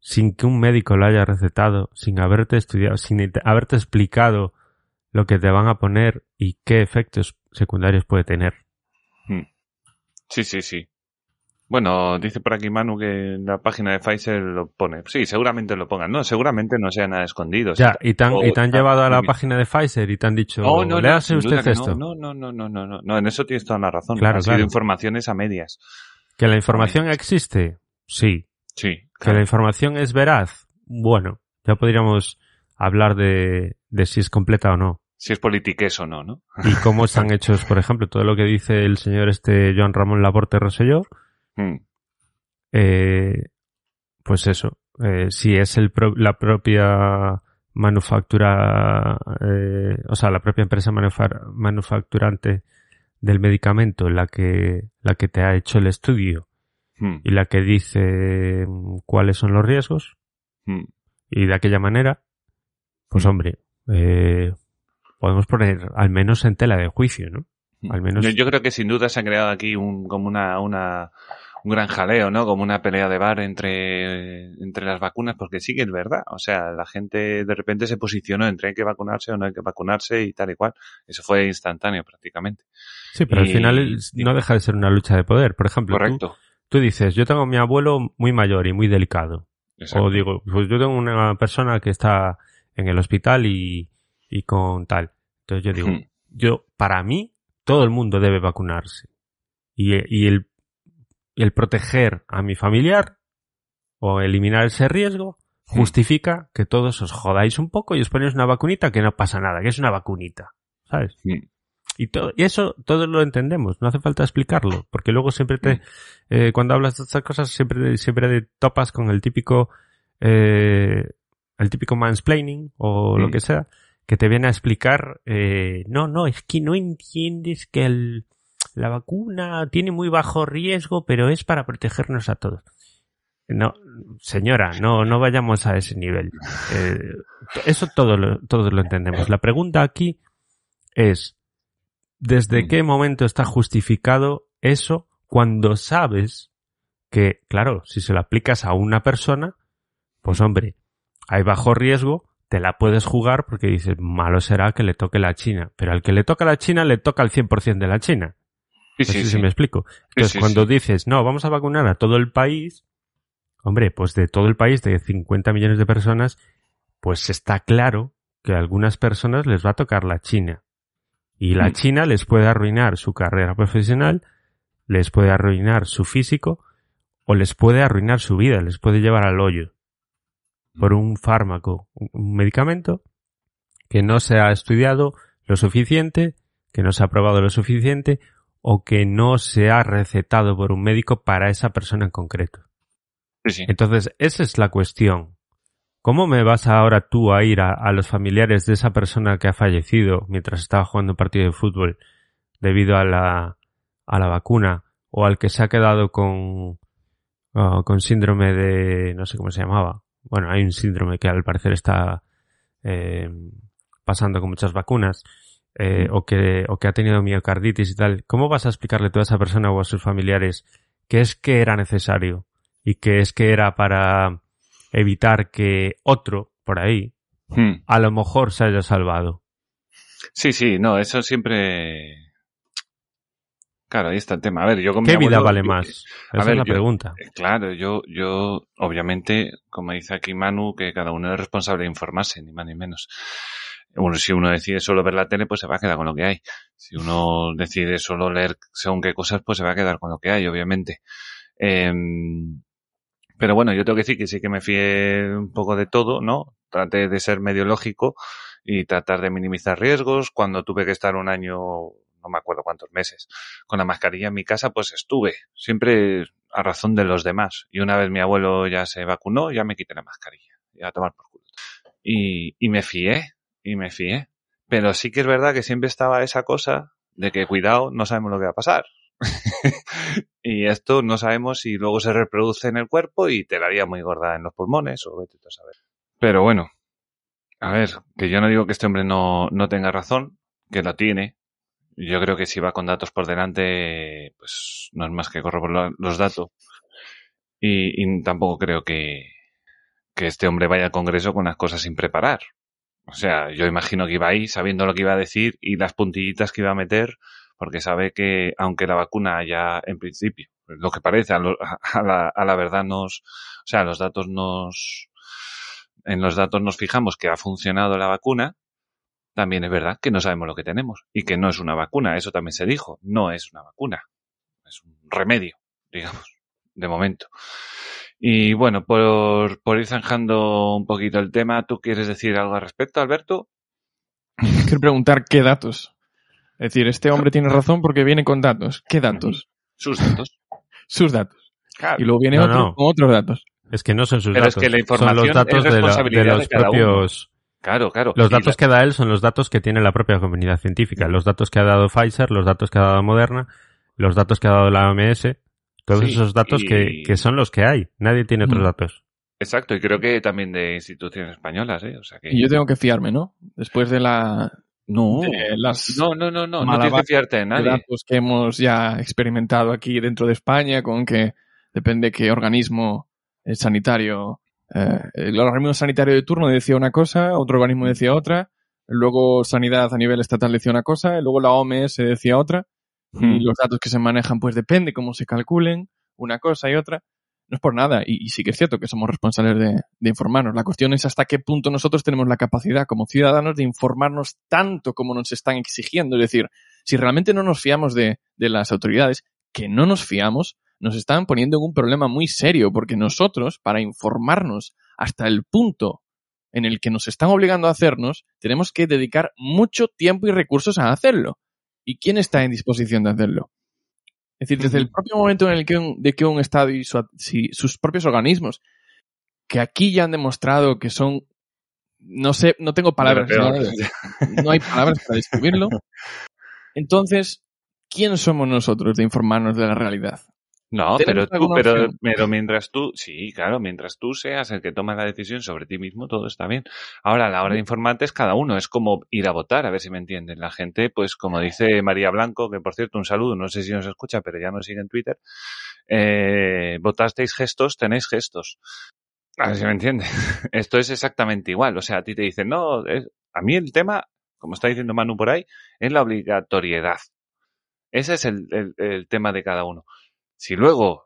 sin que un médico lo haya recetado, sin haberte estudiado, sin te- haberte explicado lo que te van a poner y qué efectos secundarios puede tener? Sí, sí, sí. Bueno, dice por aquí Manu que en la página de Pfizer lo pone. Sí, seguramente lo pongan. No, seguramente no sea nada escondido. Ya, y te han, y te han llevado a la página de Pfizer y te han dicho, No, no, no, léase duda usted esto. No, no, no, no, no, no, no, en eso tienes toda la razón. Claro, Han sido claro. informaciones a medias. ¿Que la información existe? Sí. Sí, ¿Que la información es veraz? Bueno, ya podríamos hablar de, de si es completa o no. Si es politiqués o no, ¿no? Y cómo están hechos, por ejemplo, todo lo que dice el señor este Joan Ramón Laporte Rosselló, Mm, eh, pues eso, eh, si es el pro- la propia manufactura, eh, o sea, la propia empresa manufa- manufacturante del medicamento la que, la que te ha hecho el estudio mm, y la que dice mm, cuáles son los riesgos mm. y de aquella manera, pues Mm. hombre, eh, podemos poner al menos en tela de juicio, ¿no? Al menos- Yo, yo creo que sin duda se ha creado aquí un, como una, una, un gran jaleo, ¿no? Como una pelea de bar entre, entre las vacunas, porque sí que es verdad. O sea, la gente de repente se posicionó entre hay que vacunarse o no hay que vacunarse y tal y cual. Eso fue instantáneo prácticamente. Sí, pero Y- al final no deja de ser una lucha de poder. Por ejemplo, Correcto. tú dices, yo tengo a mi abuelo muy mayor y muy delicado. Exacto. O digo, pues yo tengo una persona que está en el hospital y, y con tal. Entonces yo digo, yo, para mí, todo el mundo debe vacunarse. Y, y el, el proteger a mi familiar o eliminar ese riesgo justifica que todos os jodáis un poco y os ponéis una vacunita que no pasa nada, que es una vacunita. ¿Sabes? Y, todo, y eso todos lo entendemos, no hace falta explicarlo, porque luego siempre te, eh, cuando hablas de estas cosas, siempre, siempre te topas con el típico, eh, el típico mansplaining o lo que sea, que te viene a explicar, eh, no, no, es que no entiendes que el, la vacuna tiene muy bajo riesgo, pero es para protegernos a todos. No, señora, no, no vayamos a ese nivel. Eh, eso todo lo, todos lo entendemos. La pregunta aquí es, ¿desde Mm. qué momento está justificado eso cuando sabes que, claro, si se lo aplicas a una persona, pues hombre, hay bajo riesgo, te la puedes jugar porque dices, malo será que le toque la China, pero al que le toca la China le toca el 100% de la China. Sí, No sé sí, si sí. me explico. Entonces, cuando dices, no, vamos a vacunar a todo el país, hombre, pues de todo el país, de 50 millones de personas, pues está claro que a algunas personas les va a tocar la China. Y la Mm. China les puede arruinar su carrera profesional, les puede arruinar su físico, o les puede arruinar su vida, les puede llevar al hoyo. Por un fármaco, un- un medicamento que no se ha estudiado lo suficiente, que no se ha probado lo suficiente, o que no se ha recetado por un médico para esa persona en concreto. Sí, sí. Entonces, esa es la cuestión. ¿Cómo me vas ahora tú a ir a, a los familiares de esa persona que ha fallecido mientras estaba jugando un partido de fútbol debido a la, a la vacuna o al que se ha quedado con, ah, con síndrome de, no sé cómo se llamaba? Bueno, hay un síndrome que al parecer está eh, pasando con muchas vacunas, eh, o, que, o que ha tenido miocarditis y tal, ¿cómo vas a explicarle tú a esa persona o a sus familiares que es que era necesario y que es que era para evitar que otro por ahí Hmm. a lo mejor se haya salvado? Sí, sí, no, eso siempre... Claro, ahí está el tema. A ver, yo con mi ¿Qué vida vale yo- más? Esa ver, es la yo- pregunta. Eh, Claro, yo, yo, obviamente, como dice aquí Manu, que cada uno es responsable de informarse, ni más ni menos. Bueno, si uno decide solo ver la tele, pues se va a quedar con lo que hay. Si uno decide solo leer según qué cosas, pues se va a quedar con lo que hay, obviamente. Em, pero bueno, yo tengo que decir que sí que me fié un poco de todo, ¿no? Traté de ser medio lógico y tratar de minimizar riesgos. Cuando tuve que estar un año, no me acuerdo cuántos meses, con la mascarilla en mi casa, pues estuve. Siempre a razón de los demás. Y una vez mi abuelo ya se vacunó, ya me quité la mascarilla. Y a tomar por culo. Y, y me fié, y me fié. Pero sí que es verdad que siempre estaba esa cosa de que cuidado, no sabemos lo que va a pasar. y esto no sabemos si luego se reproduce en el cuerpo y te la haría muy gorda en los pulmones o vete a saber. Pero bueno, a ver, que yo no digo que este hombre no, no tenga razón, que lo tiene. Yo creo que si va con datos por delante, pues no es más que corroborar los datos. Y, y tampoco creo que, que este hombre vaya al Congreso con las cosas sin preparar. O sea, yo imagino que iba ahí sabiendo lo que iba a decir y las puntillitas que iba a meter, porque sabe que aunque la vacuna ya en principio, lo que parece, a, lo- a la, a la verdad nos, o sea, los datos nos, en los datos nos fijamos que ha funcionado la vacuna, también es verdad que no sabemos lo que tenemos y que no es una vacuna, eso también se dijo, no es una vacuna, es un remedio, digamos, de momento. Y bueno, por, por ir zanjando un poquito el tema, ¿tú quieres decir algo al respecto, Alberto? Quiero preguntar qué datos. Es decir, este hombre tiene razón porque viene con datos. ¿Qué datos? Sus datos. Sus datos. Claro. Y luego viene No, otro no. con otros datos. Es que no son sus Pero es datos. que la son información los datos es de, la- de responsabilidad los de cada uno. propios. Claro, claro. Los datos la- que da él son los datos que tiene la propia comunidad científica. Los datos que ha dado Pfizer, los datos que ha dado Moderna, los datos que ha dado la OMS. Todos Sí, esos datos y- que, que son los que hay. Nadie tiene otros Mm. datos. Exacto, y creo que también de instituciones españolas, ¿eh? O sea que... Y yo tengo que fiarme, ¿no? Después de la No, de las no, no, no, no, no tienes que fiarte de nadie. datos que hemos ya experimentado aquí dentro de España, con que depende qué organismo eh, sanitario, eh, el organismo sanitario de turno decía una cosa, otro organismo decía otra, luego sanidad a nivel estatal decía una cosa, y luego la OMS decía otra, y Hmm. los datos que se manejan pues depende cómo se calculen, una cosa y otra. No es por nada, y, sí que es cierto que somos responsables de, de informarnos. La cuestión es hasta qué punto nosotros tenemos la capacidad como ciudadanos de informarnos tanto como nos están exigiendo. Es decir, si realmente no nos fiamos de, de las autoridades, que no nos fiamos, nos están poniendo en un problema muy serio, porque nosotros, para informarnos hasta el punto en el que nos están obligando a hacernos, tenemos que dedicar mucho tiempo y recursos a hacerlo. ¿Y quién está en disposición de hacerlo? Es decir, desde el propio momento en el que un, de que un Estado y su- si sus propios organismos, que aquí ya han demostrado que son, no sé, no tengo palabras, no hay palabras para describirlo. Entonces, ¿quién somos nosotros de informarnos de la realidad? No, pero ¿Tenemos tú, pero, pero mientras tú, sí, claro, mientras tú seas el que toma la decisión sobre ti mismo, todo está bien. Ahora, a la hora de informarte es cada uno, es como ir a votar, a ver si me entienden. La gente, pues como dice María Blanco, que por cierto, un saludo, no sé si nos escucha, pero ya nos sigue en Twitter, eh, votasteis gestos, tenéis gestos. A ver si me entiende. Esto es exactamente igual. O sea, a ti te dicen, no, es- a mí el tema, como está diciendo Manu por ahí, es la obligatoriedad. Ese es el, el- el tema de cada uno. Si luego,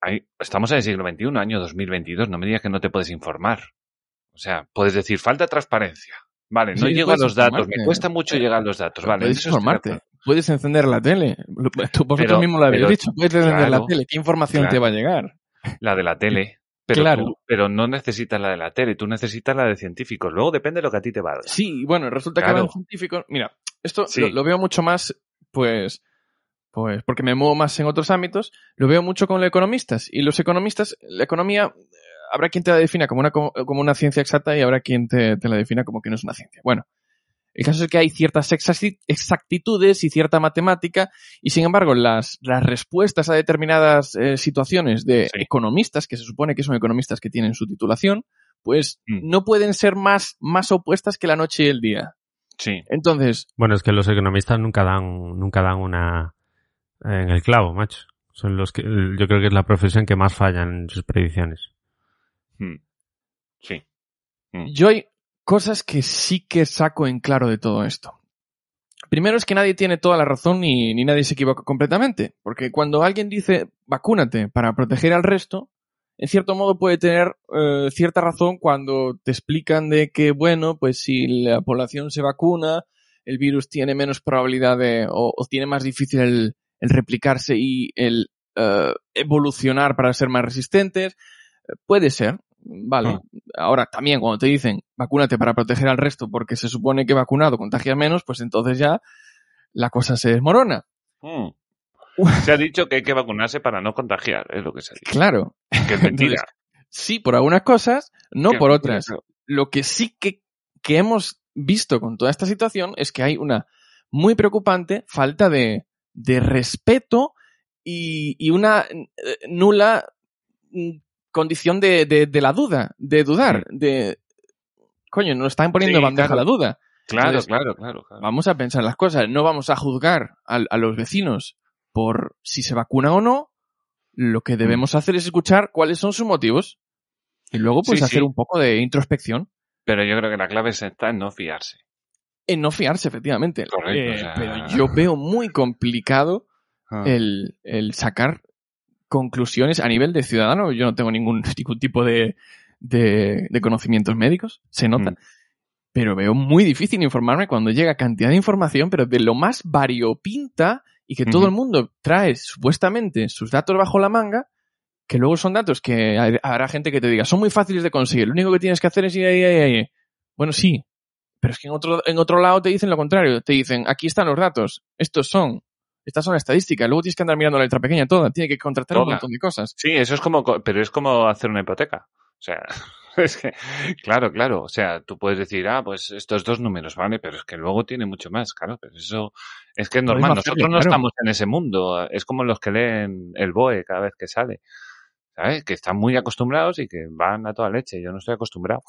hay- estamos en el siglo XXI, año 2022, no me digas que no te puedes informar. O sea, puedes decir, falta transparencia. Vale, no Sí, llego a los datos, me cuesta mucho llegar a los datos. Vale, puedes informarte, puedes encender la tele. Tú vosotros mismos lo habéis dicho, puedes encender la tele. ¿Qué información te va a llegar? La de la tele. Pero, Claro. tú- pero no necesitas la de la tele, tú necesitas la de científicos. Luego depende de lo que a ti te valga. Sí, bueno, resulta Claro. que van científicos. Mira, esto Sí. lo, lo veo mucho más, pues, pues, porque me muevo más en otros ámbitos, lo veo mucho con los economistas. Y los economistas, la economía, eh, habrá quien te la defina como una, co- como una ciencia exacta y habrá quien te, te la defina como que no es una ciencia. Bueno, el caso es que hay ciertas exacti- exactitudes y cierta matemática, y sin embargo, las, las respuestas a determinadas eh, situaciones de Sí. economistas, que se supone que son economistas que tienen su titulación, pues Mm. no pueden ser más, más opuestas que la noche y el día. Sí. Entonces, Bueno, es que los economistas nunca dan, nunca dan una en el clavo, macho. Son los que, yo creo que es la profesión que más fallan en sus predicciones. Mm. Sí. Mm. yo hay cosas que sí que saco en claro de todo esto. Primero es que nadie tiene toda la razón ni, ni nadie se equivoca completamente. Porque cuando alguien dice vacúnate para proteger al resto, en cierto modo puede tener eh, cierta razón cuando te explican de que, bueno, pues si la población se vacuna, el virus tiene menos probabilidad de, o, o tiene más difícil el, el replicarse y el eh, evolucionar para ser más resistentes. Eh, Puede ser, vale. Ah. Ahora, también cuando te dicen vacúnate para proteger al resto porque se supone que vacunado contagia menos, pues entonces ya la cosa se desmorona. Mm. Se ha dicho que hay que vacunarse para no contagiar, es lo que se ha dicho. Claro. Que es mentira. Entonces, sí, por algunas cosas, no por otras. Lo que sí que, que hemos visto con toda esta situación es que hay una muy preocupante falta de, de respeto y, y una eh, nula mm, condición de, de, de la duda, de dudar, de... Coño, nos están poniendo Sí, bandeja claro. la duda. Claro, Entonces, claro, claro. claro. Vamos a pensar las cosas. No vamos a juzgar a, a los vecinos por si se vacunan o no. Lo Mm. que debemos hacer es escuchar cuáles son sus motivos y luego pues Sí, hacer sí. un poco de introspección Pero yo creo que la clave está en no fiarse. En no fiarse, efectivamente. Correcto, Eh, o sea- Pero yo veo muy complicado Ah. el, el sacar conclusiones a nivel de ciudadano. Yo no tengo ningún, ningún tipo de, de, de conocimientos médicos, se nota. Mm. Pero veo muy difícil informarme cuando llega cantidad de información, pero de lo más variopinta y que todo el mundo trae supuestamente sus datos bajo la manga, que luego son datos que habrá gente que te diga, son muy fáciles de conseguir, lo único que tienes que hacer es ir ahí, ahí, ahí. Bueno, sí, pero es que en otro, en otro lado te dicen lo contrario, te dicen, aquí están los datos, estos son, estas son estadísticas, luego tienes que andar mirando la letra pequeña toda, tiene que contratar un montón de cosas. Sí, eso es como, co- pero es como hacer una hipoteca. O sea, es que, claro, claro. O sea, tú puedes decir, ah, pues estos dos números, ¿vale? Pero es que luego tiene mucho más, claro. Pero eso es que es normal. Nosotros no estamos en ese mundo. Es como los que leen el BOE cada vez que sale. ¿Sabes? Que están muy acostumbrados y que van a toda leche. Yo no estoy acostumbrado.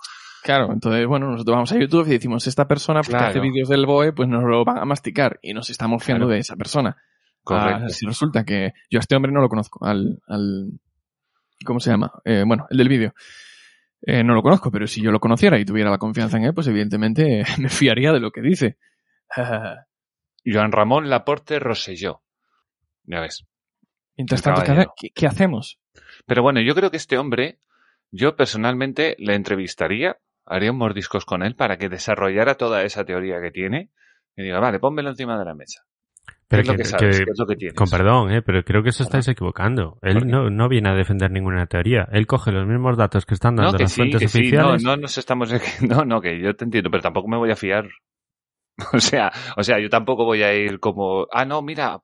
Claro, entonces, bueno, nosotros vamos a YouTube y decimos, esta persona pues, que hace vídeos del BOE, pues nos lo van a masticar y nos estamos fiando Claro. de esa persona. Correcto. Ah, si resulta que yo a este hombre no lo conozco, al, al ¿cómo se llama? Eh, bueno, el del vídeo. Eh, no lo conozco, pero si yo lo conociera y tuviera la confianza en él, pues evidentemente me fiaría de lo que dice. Joan Ramón Laporte Rosselló. Ya ves. Mientras El tanto, ¿qué, caballero. hace- qué- qué hacemos? Pero bueno, yo creo que este hombre, yo personalmente le entrevistaría, haría un mordiscos con él para que desarrollara toda esa teoría que tiene y diga, vale, pónmelo encima de la mesa. ¿Qué Pero es lo que- que sabes? que- ¿Qué es lo que tienes? Con perdón, ¿eh? pero creo que eso estáis equivocando. ¿Por Él no, no viene a defender ninguna teoría. Él coge los mismos datos que están dando No, que las sí, fuentes que sí, no, oficiales. no nos estamos, no, no, que yo te entiendo, pero tampoco me voy a fiar. O sea, o sea, yo tampoco voy a ir como, ah, no, mira,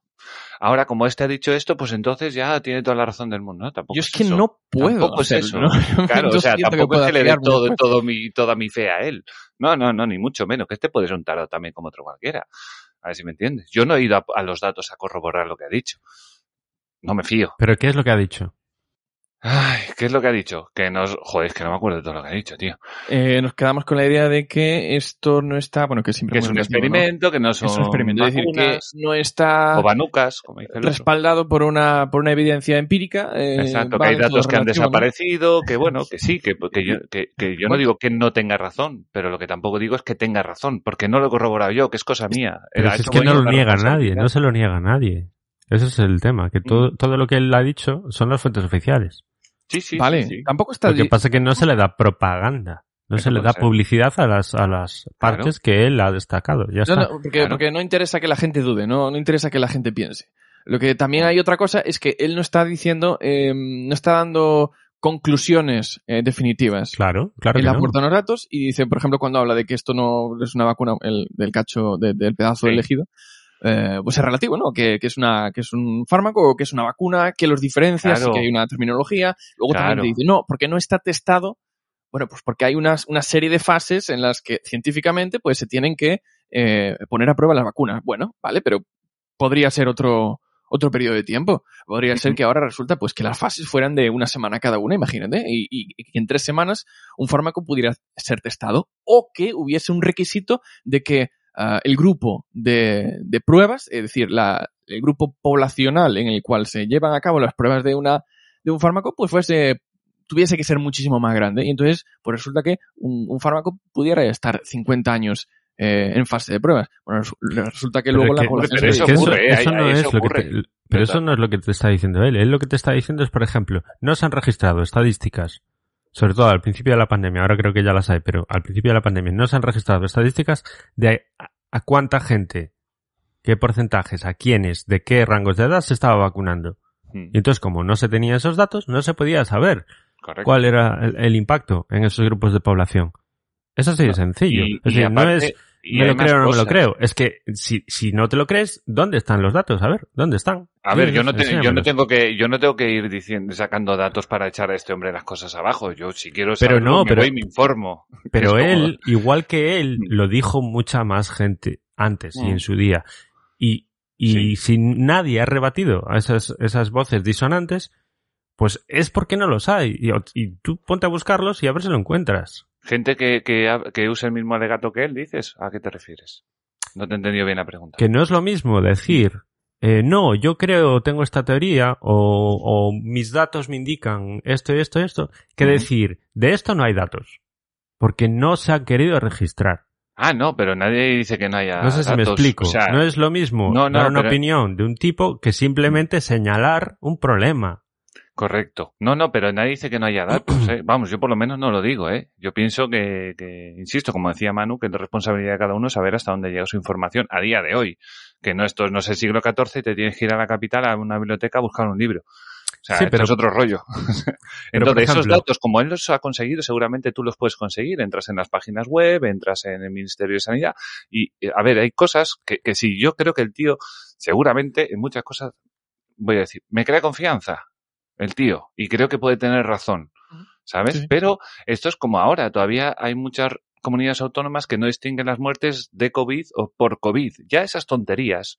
ahora como este ha dicho esto, pues entonces ya tiene toda la razón del mundo, ¿no? Tampoco Yo es es que eso. no puedo. Tampoco es eso. ¿no? Claro, o sea, tampoco pueda es que le dé todo, mi, toda mi fe a él. No, no, no, ni mucho menos, que este puede ser un tarado también como otro cualquiera. A ver si me entiendes. Yo no he ido a, a los datos a corroborar lo que ha dicho. No me fío. Pero ¿qué es lo que ha dicho? Ay, ¿qué es lo que ha dicho? Que nos, joder, es que no me acuerdo de todo lo que ha dicho, tío. Eh, nos quedamos con la idea de que esto no está, bueno, que siempre Que es un experimento, que no son Es un experimento, es decir, que no está o banucas, como dice el otro. respaldado por una, por una evidencia empírica. eh, Exacto, que hay datos que han desaparecido, que bueno, que sí, que, que yo, que, que yo no digo que no tenga razón, pero lo que tampoco digo es que tenga razón, porque no lo he corroborado yo, que es cosa mía. Pero si es que no lo niega nadie, no se lo niega a nadie. Ese es el tema, que todo, todo lo que él ha dicho son las fuentes oficiales. Sí, sí, vale, sí, sí. tampoco está... Lo que pasa es que no se le da propaganda, no se le da ser. publicidad a las, a las Claro. partes que él ha destacado. Ya No, está. no, porque, Claro. porque no interesa que la gente dude, no, no interesa que la gente piense. Lo que también hay otra cosa es que él no está diciendo, eh, no está dando conclusiones eh, definitivas. Claro, claro Él que no. aporta unos datos y dice, por ejemplo, cuando habla de que esto no es una vacuna el, del cacho, de- del pedazo Sí. elegido, eh, pues es relativo, ¿no? Que, que es una, que es un fármaco o que es una vacuna, que los diferencia, Claro. sí que hay una terminología. Luego Claro. también te dice, no, porque no está testado. Bueno, pues porque hay unas, una serie de fases en las que científicamente pues se tienen que eh, poner a prueba las vacunas. Bueno, vale, pero podría ser otro, otro periodo de tiempo. Podría ser que ahora resulta pues que las fases fueran de una semana cada una, imagínate, y que en tres semanas un fármaco pudiera ser testado o que hubiese un requisito de que ah, el grupo de, de pruebas, es decir, la, el grupo poblacional en el cual se llevan a cabo las pruebas de una de un fármaco, pues fuese tuviese que ser muchísimo más grande. Y entonces, pues resulta que un, un fármaco pudiera estar 50 años eh, en fase de pruebas. Bueno, resu- resulta que Pero luego la que- población pero se eso ¿eh? eso no es lo que te- pero eso no es lo que te está diciendo él. Él lo que te está diciendo es, por ejemplo, no se han registrado estadísticas, sobre todo al principio de la pandemia, ahora creo que ya las hay, pero al principio de la pandemia no se han registrado estadísticas de a, a cuánta gente, qué porcentajes, a quiénes, de qué rangos de edad se estaba vacunando. Mm, Y entonces, como no se tenían esos datos, no se podía saber correcto. cuál era el, el impacto en esos grupos de población. Es así de sencillo. Y- es y decir, no aparte- es y me lo creo o no me lo creo. Es que si, si no te lo crees, ¿dónde están los datos? A ver, ¿dónde están? A ver, yo no, te- yo no tengo que, yo no tengo que ir diciendo, sacando datos para echar a este hombre las cosas abajo. Yo si quiero Pero saberlo, no, me pero- voy y me informo. Pero él, igual que él, Mm. lo dijo mucha más gente antes y Mm. en su día. Y, y Sí. si nadie ha rebatido a esas, esas voces disonantes, pues es porque no los hay. Y, y tú ponte a buscarlos y a ver si lo encuentras. Gente que, que, que usa el mismo alegato que él, dices. ¿A qué te refieres? No te he entendido bien la pregunta. Que no es lo mismo decir, eh, no, yo creo, tengo esta teoría, o, o mis datos me indican esto y esto y esto, que decir, de esto no hay datos. Porque no se han querido registrar. Ah, no, pero nadie dice que no haya No sé si me explico. O sea, no es lo mismo no, no, dar una pero- opinión de un tipo que simplemente señalar un problema. Correcto. No, no, pero nadie dice que no haya datos. ¿eh? Vamos, yo por lo menos no lo digo. ¿eh? Yo pienso que, que, insisto, como decía Manu, que es responsabilidad de cada uno saber hasta dónde llega su información a día de hoy. Que no esto no es el siglo XIV y te tienes que ir a la capital, a una biblioteca a buscar un libro. O sea, Sí, pero- es otro rollo. Entonces, esos datos, como él los ha conseguido, seguramente tú los puedes conseguir. Entras en las páginas web, entras en el Ministerio de Sanidad. Y, eh, a ver, hay cosas que, que sí, yo creo que el tío, seguramente, en muchas cosas, voy a decir, me crea confianza el tío. Y creo que puede tener razón. ¿Sabes? Sí. Pero esto es como ahora. Todavía hay muchas comunidades autónomas que no distinguen las muertes de COVID o por COVID. Ya esas tonterías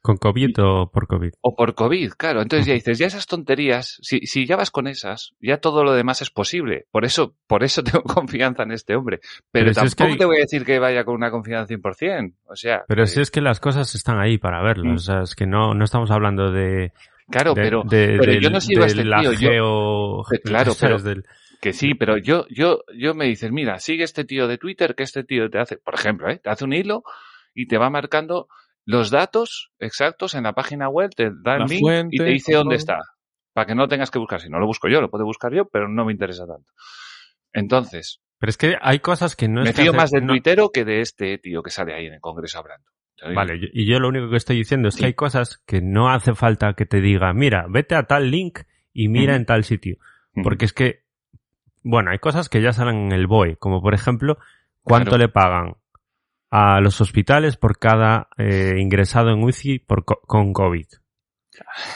Con COVID o por COVID. o por COVID, claro. Entonces ya dices, ya esas tonterías, si, si ya vas con esas, ya todo lo demás es posible. Por eso, por eso tengo confianza en este hombre. Pero, Pero si es tampoco que te voy a decir que vaya con una confianza 100%. O sea, Pero si es que las cosas están ahí para verlas. Mm. O sea, es que no, no estamos hablando de, claro, de, pero, de- pero del- yo no sigo a este la tío. Yo, geo- Eh, claro, pero- Del- que sí, pero yo, yo, yo me dices, mira, sigue este tío de Twitter, que este tío te hace, por ejemplo, ¿eh? te hace un hilo y te va marcando los datos exactos en la página web, te da el link fuente, y te dice todo. dónde está. Para que no lo tengas que buscar. Si no lo busco yo, lo puedo buscar yo, pero no me interesa tanto. Entonces, Pero es que hay cosas que no me fío más del no- tuitero que de este tío que sale ahí en el Congreso hablando. Vale, y yo lo único que estoy diciendo es Sí. que hay cosas que no hace falta que te diga, mira, vete a tal link y mira en tal sitio. Porque es que, bueno, hay cosas que ya salen en el BOE, como por ejemplo, cuánto Claro. le pagan a los hospitales por cada eh, ingresado en UCI por co- con COVID.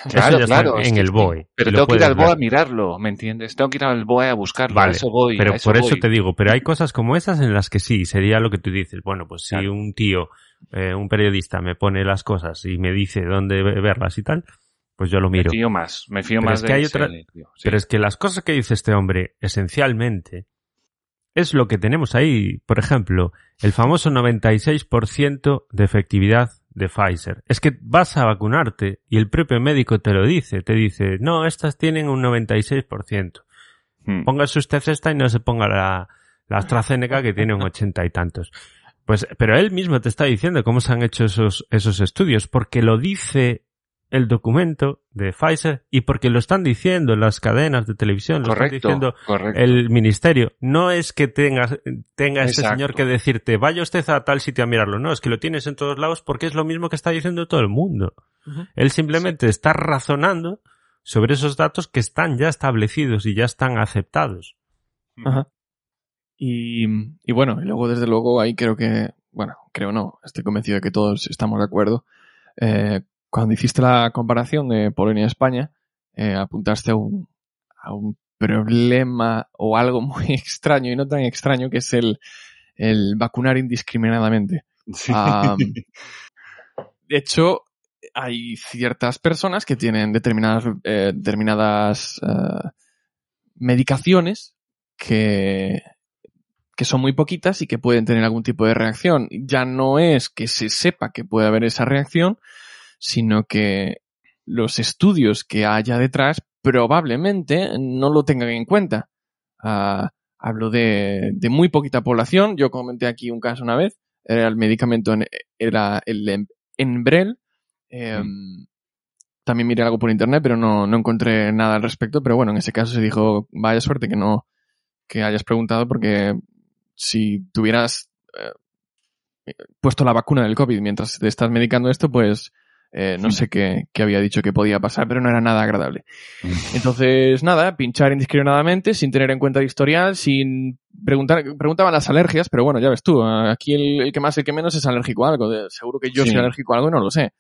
Claro, Eso ya está claro, en el. BOE. Pero tengo que ir al BOE a mirarlo, ¿me entiendes? Tengo que ir al BOE a buscarlo. Vale, a eso voy, Pero a eso por eso te digo, pero hay cosas como esas en las que sí, sería lo que tú dices. Bueno, pues si Claro. un tío, eh, un periodista me pone las cosas y me dice dónde ve- verlas y tal, pues yo lo miro. Me fío más, me fío Pero más es que de hay otra- tío, sí. Pero es que las cosas que dice este hombre, esencialmente, es lo que tenemos ahí. Por ejemplo, el famoso 96% de efectividad de Pfizer. Es que vas a vacunarte y el propio médico te lo dice. Te dice, no, estas tienen un 96%. Hmm. Póngase usted esta y no se ponga la, la AstraZeneca que tiene un ochenta y tantos. Pues, pero él mismo te está diciendo cómo se han hecho esos, esos estudios, porque lo dice el documento de Pfizer y porque lo están diciendo las cadenas de televisión, lo están diciendo correcto. el ministerio. No es que tenga, tenga este Exacto. señor que decirte, vaya usted a tal sitio a mirarlo. No, es que lo tienes en todos lados porque es lo mismo que está diciendo todo el mundo. Él simplemente está razonando sobre esos datos que están ya establecidos y ya están aceptados. Ajá. Y, y bueno, y luego desde luego ahí creo que, bueno, creo no, estoy convencido de que todos estamos de acuerdo. Eh, cuando hiciste la comparación de Polonia y España, eh, apuntaste a un, a un problema o algo muy extraño y no tan extraño que es el, el vacunar indiscriminadamente. Sí. Am, de hecho, hay ciertas personas que tienen determinadas, eh, determinadas medicaciones que, que son muy poquitas y que pueden tener algún tipo de reacción. Ya no es que se sepa que puede haber esa reacción, sino que los estudios que haya detrás probablemente no lo tengan en cuenta. Ah, hablo de, de, muy poquita población. Yo comenté aquí un caso una vez. Era el medicamento, era el Enbrel. Eh, mm. También miré algo por internet, pero no, no encontré nada al respecto. Pero bueno, en ese caso se dijo, vaya suerte que no, que hayas preguntado, porque si tuvieras eh, puesto la vacuna del COVID mientras te estás medicando esto, pues eh, no sé qué, qué, había dicho que podía pasar, pero no era nada agradable. Entonces, nada, pinchar indiscriminadamente, sin tener en cuenta el historial, sin preguntar, preguntaban las alergias, pero bueno, ya ves tú, aquí el, que más y el que menos es alérgico a algo. seguro que yo soy alérgico a algo y no lo sé.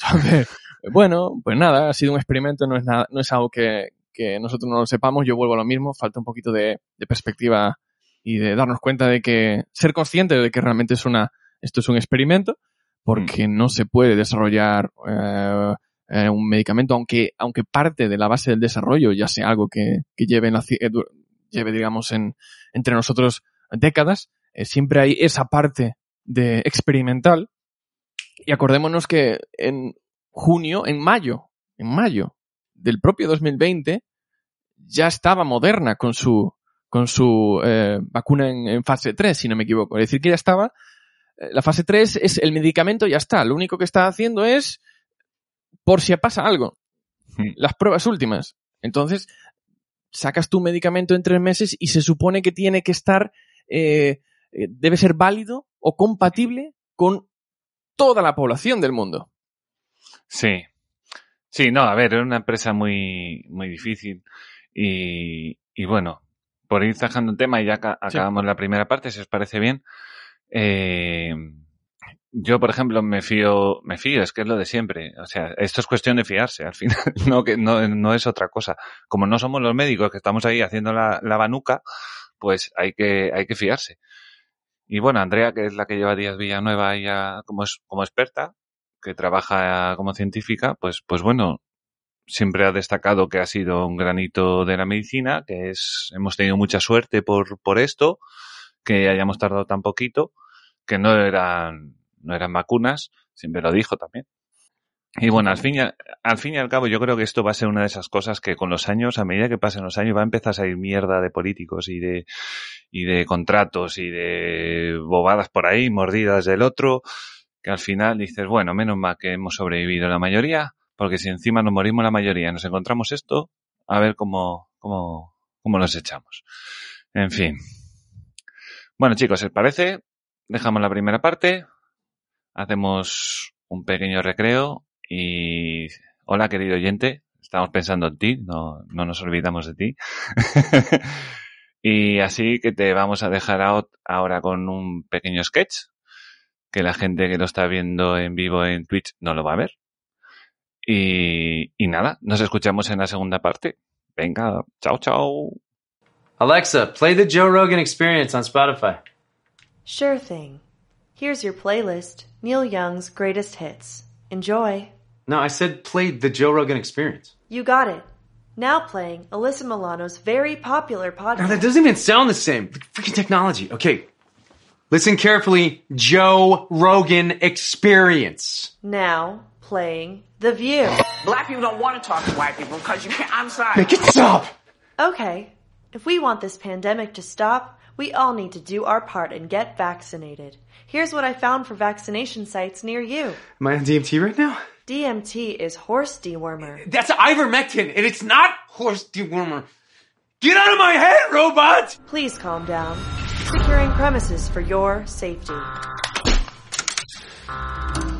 Entonces, bueno, pues nada, ha sido un experimento, no es nada, no es algo que, que nosotros no lo sepamos, yo vuelvo a lo mismo, falta un poquito de, de perspectiva y de darnos cuenta de que, ser consciente de que realmente es una, esto es un experimento, porque mm. no se puede desarrollar eh, eh, un medicamento, aunque, aunque parte de la base del desarrollo ya sea algo que, que lleve, en la, eh, lleve, digamos, en, entre nosotros décadas, siempre hay esa parte de experimental. Y acordémonos que en junio, en mayo, en mayo del propio 2020, ya estaba Moderna con su, con su vacuna en, en, fase 3, si no me equivoco. Es decir, que ya estaba eh, la fase 3 es el medicamento ya está. Lo único que está haciendo es por si pasa algo. Hmm. Las pruebas últimas. Entonces, sacas tu medicamento en tres meses y se supone que tiene que estar, eh, eh, debe ser válido o compatible con toda la población del mundo. Sí. Sí, no, a ver, es una empresa muy, muy difícil y, y bueno, por ir zajando un tema y ya acabamos la primera parte, si os parece bien. Eh, yo, por ejemplo, me fío, me fío, es que es lo de siempre. O sea, esto es cuestión de fiarse, al final, no, que no, no es otra cosa. Como no somos los médicos que estamos ahí haciendo la, la banuca, pues hay que, hay que fiarse. Y bueno, Andrea, que es la que lleva Díaz Villanueva ya como, es, como experta, que trabaja como científica, pues, pues bueno, siempre ha destacado que ha sido un granito de la medicina, que es, hemos tenido mucha suerte por, por esto, que hayamos tardado tan poquito, que no eran, no eran vacunas, siempre lo dijo también. Y bueno, al fin, y, al fin y al cabo yo creo que esto va a ser una de esas cosas que con los años, a medida que pasen los años, va a empezar a salir mierda de políticos y de, y de contratos y de bobadas por ahí, mordidas del otro, que al final dices, bueno, menos mal que hemos sobrevivido la mayoría, porque si encima nos morimos la mayoría nos encontramos esto, a ver cómo, cómo, cómo nos echamos. En fin. Bueno, chicos, ¿os parece? Dejamos la primera parte, hacemos un pequeño recreo y hola querido oyente, estamos pensando en ti, no, no nos olvidamos de ti. y así que te vamos a dejar ahora con un pequeño sketch que la gente que lo está viendo en vivo en Twitch no lo va a ver. Y, y nada, nos escuchamos en la segunda parte. Venga, chao, chao. Alexa, play the Joe Rogan Experience on Spotify. Sure thing. Here's your playlist Neil Young's greatest hits. Enjoy. No, I said play the Joe Rogan Experience. You got it. Now playing Alyssa Milano's very popular podcast. Now that doesn't even sound the same. Freaking technology. Okay. Listen carefully. Joe Rogan Experience. Now playing The View. Black people don't want to talk to white people because you can't. I'm sorry. Make it stop. Okay. If we want this pandemic to stop, we all need to do our part and get vaccinated. Here's what I found for vaccination sites near you. Am I on DMT right now? DMT is horse dewormer. That's ivermectin, and it's not horse dewormer. Get out of my head, robot! Please calm down. Securing premises for your safety.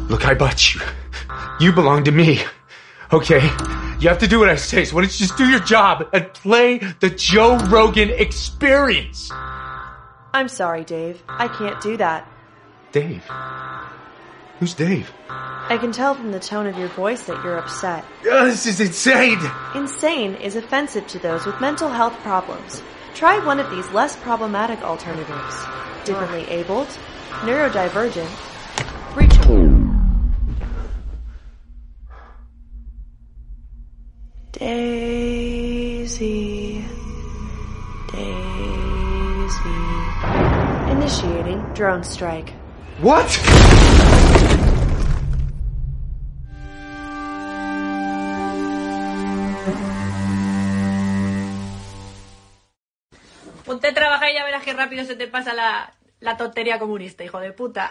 Look, I bought you. You belong to me. Okay? You have to do what I say, so why don't you just do your job and play the Joe Rogan experience? I'm sorry, Dave. I can't do that. Dave? Who's Dave? I can tell from the tone of your voice that you're upset. Uh, this is insane! Insane is offensive to those with mental health problems. Try one of these less problematic alternatives. Differently abled, neurodivergent, reachable. Daisy. Daisy. Initiating drone strike. What? Ponte a trabajar y ya verás qué rápido se te pasa la, la tontería comunista, hijo de puta.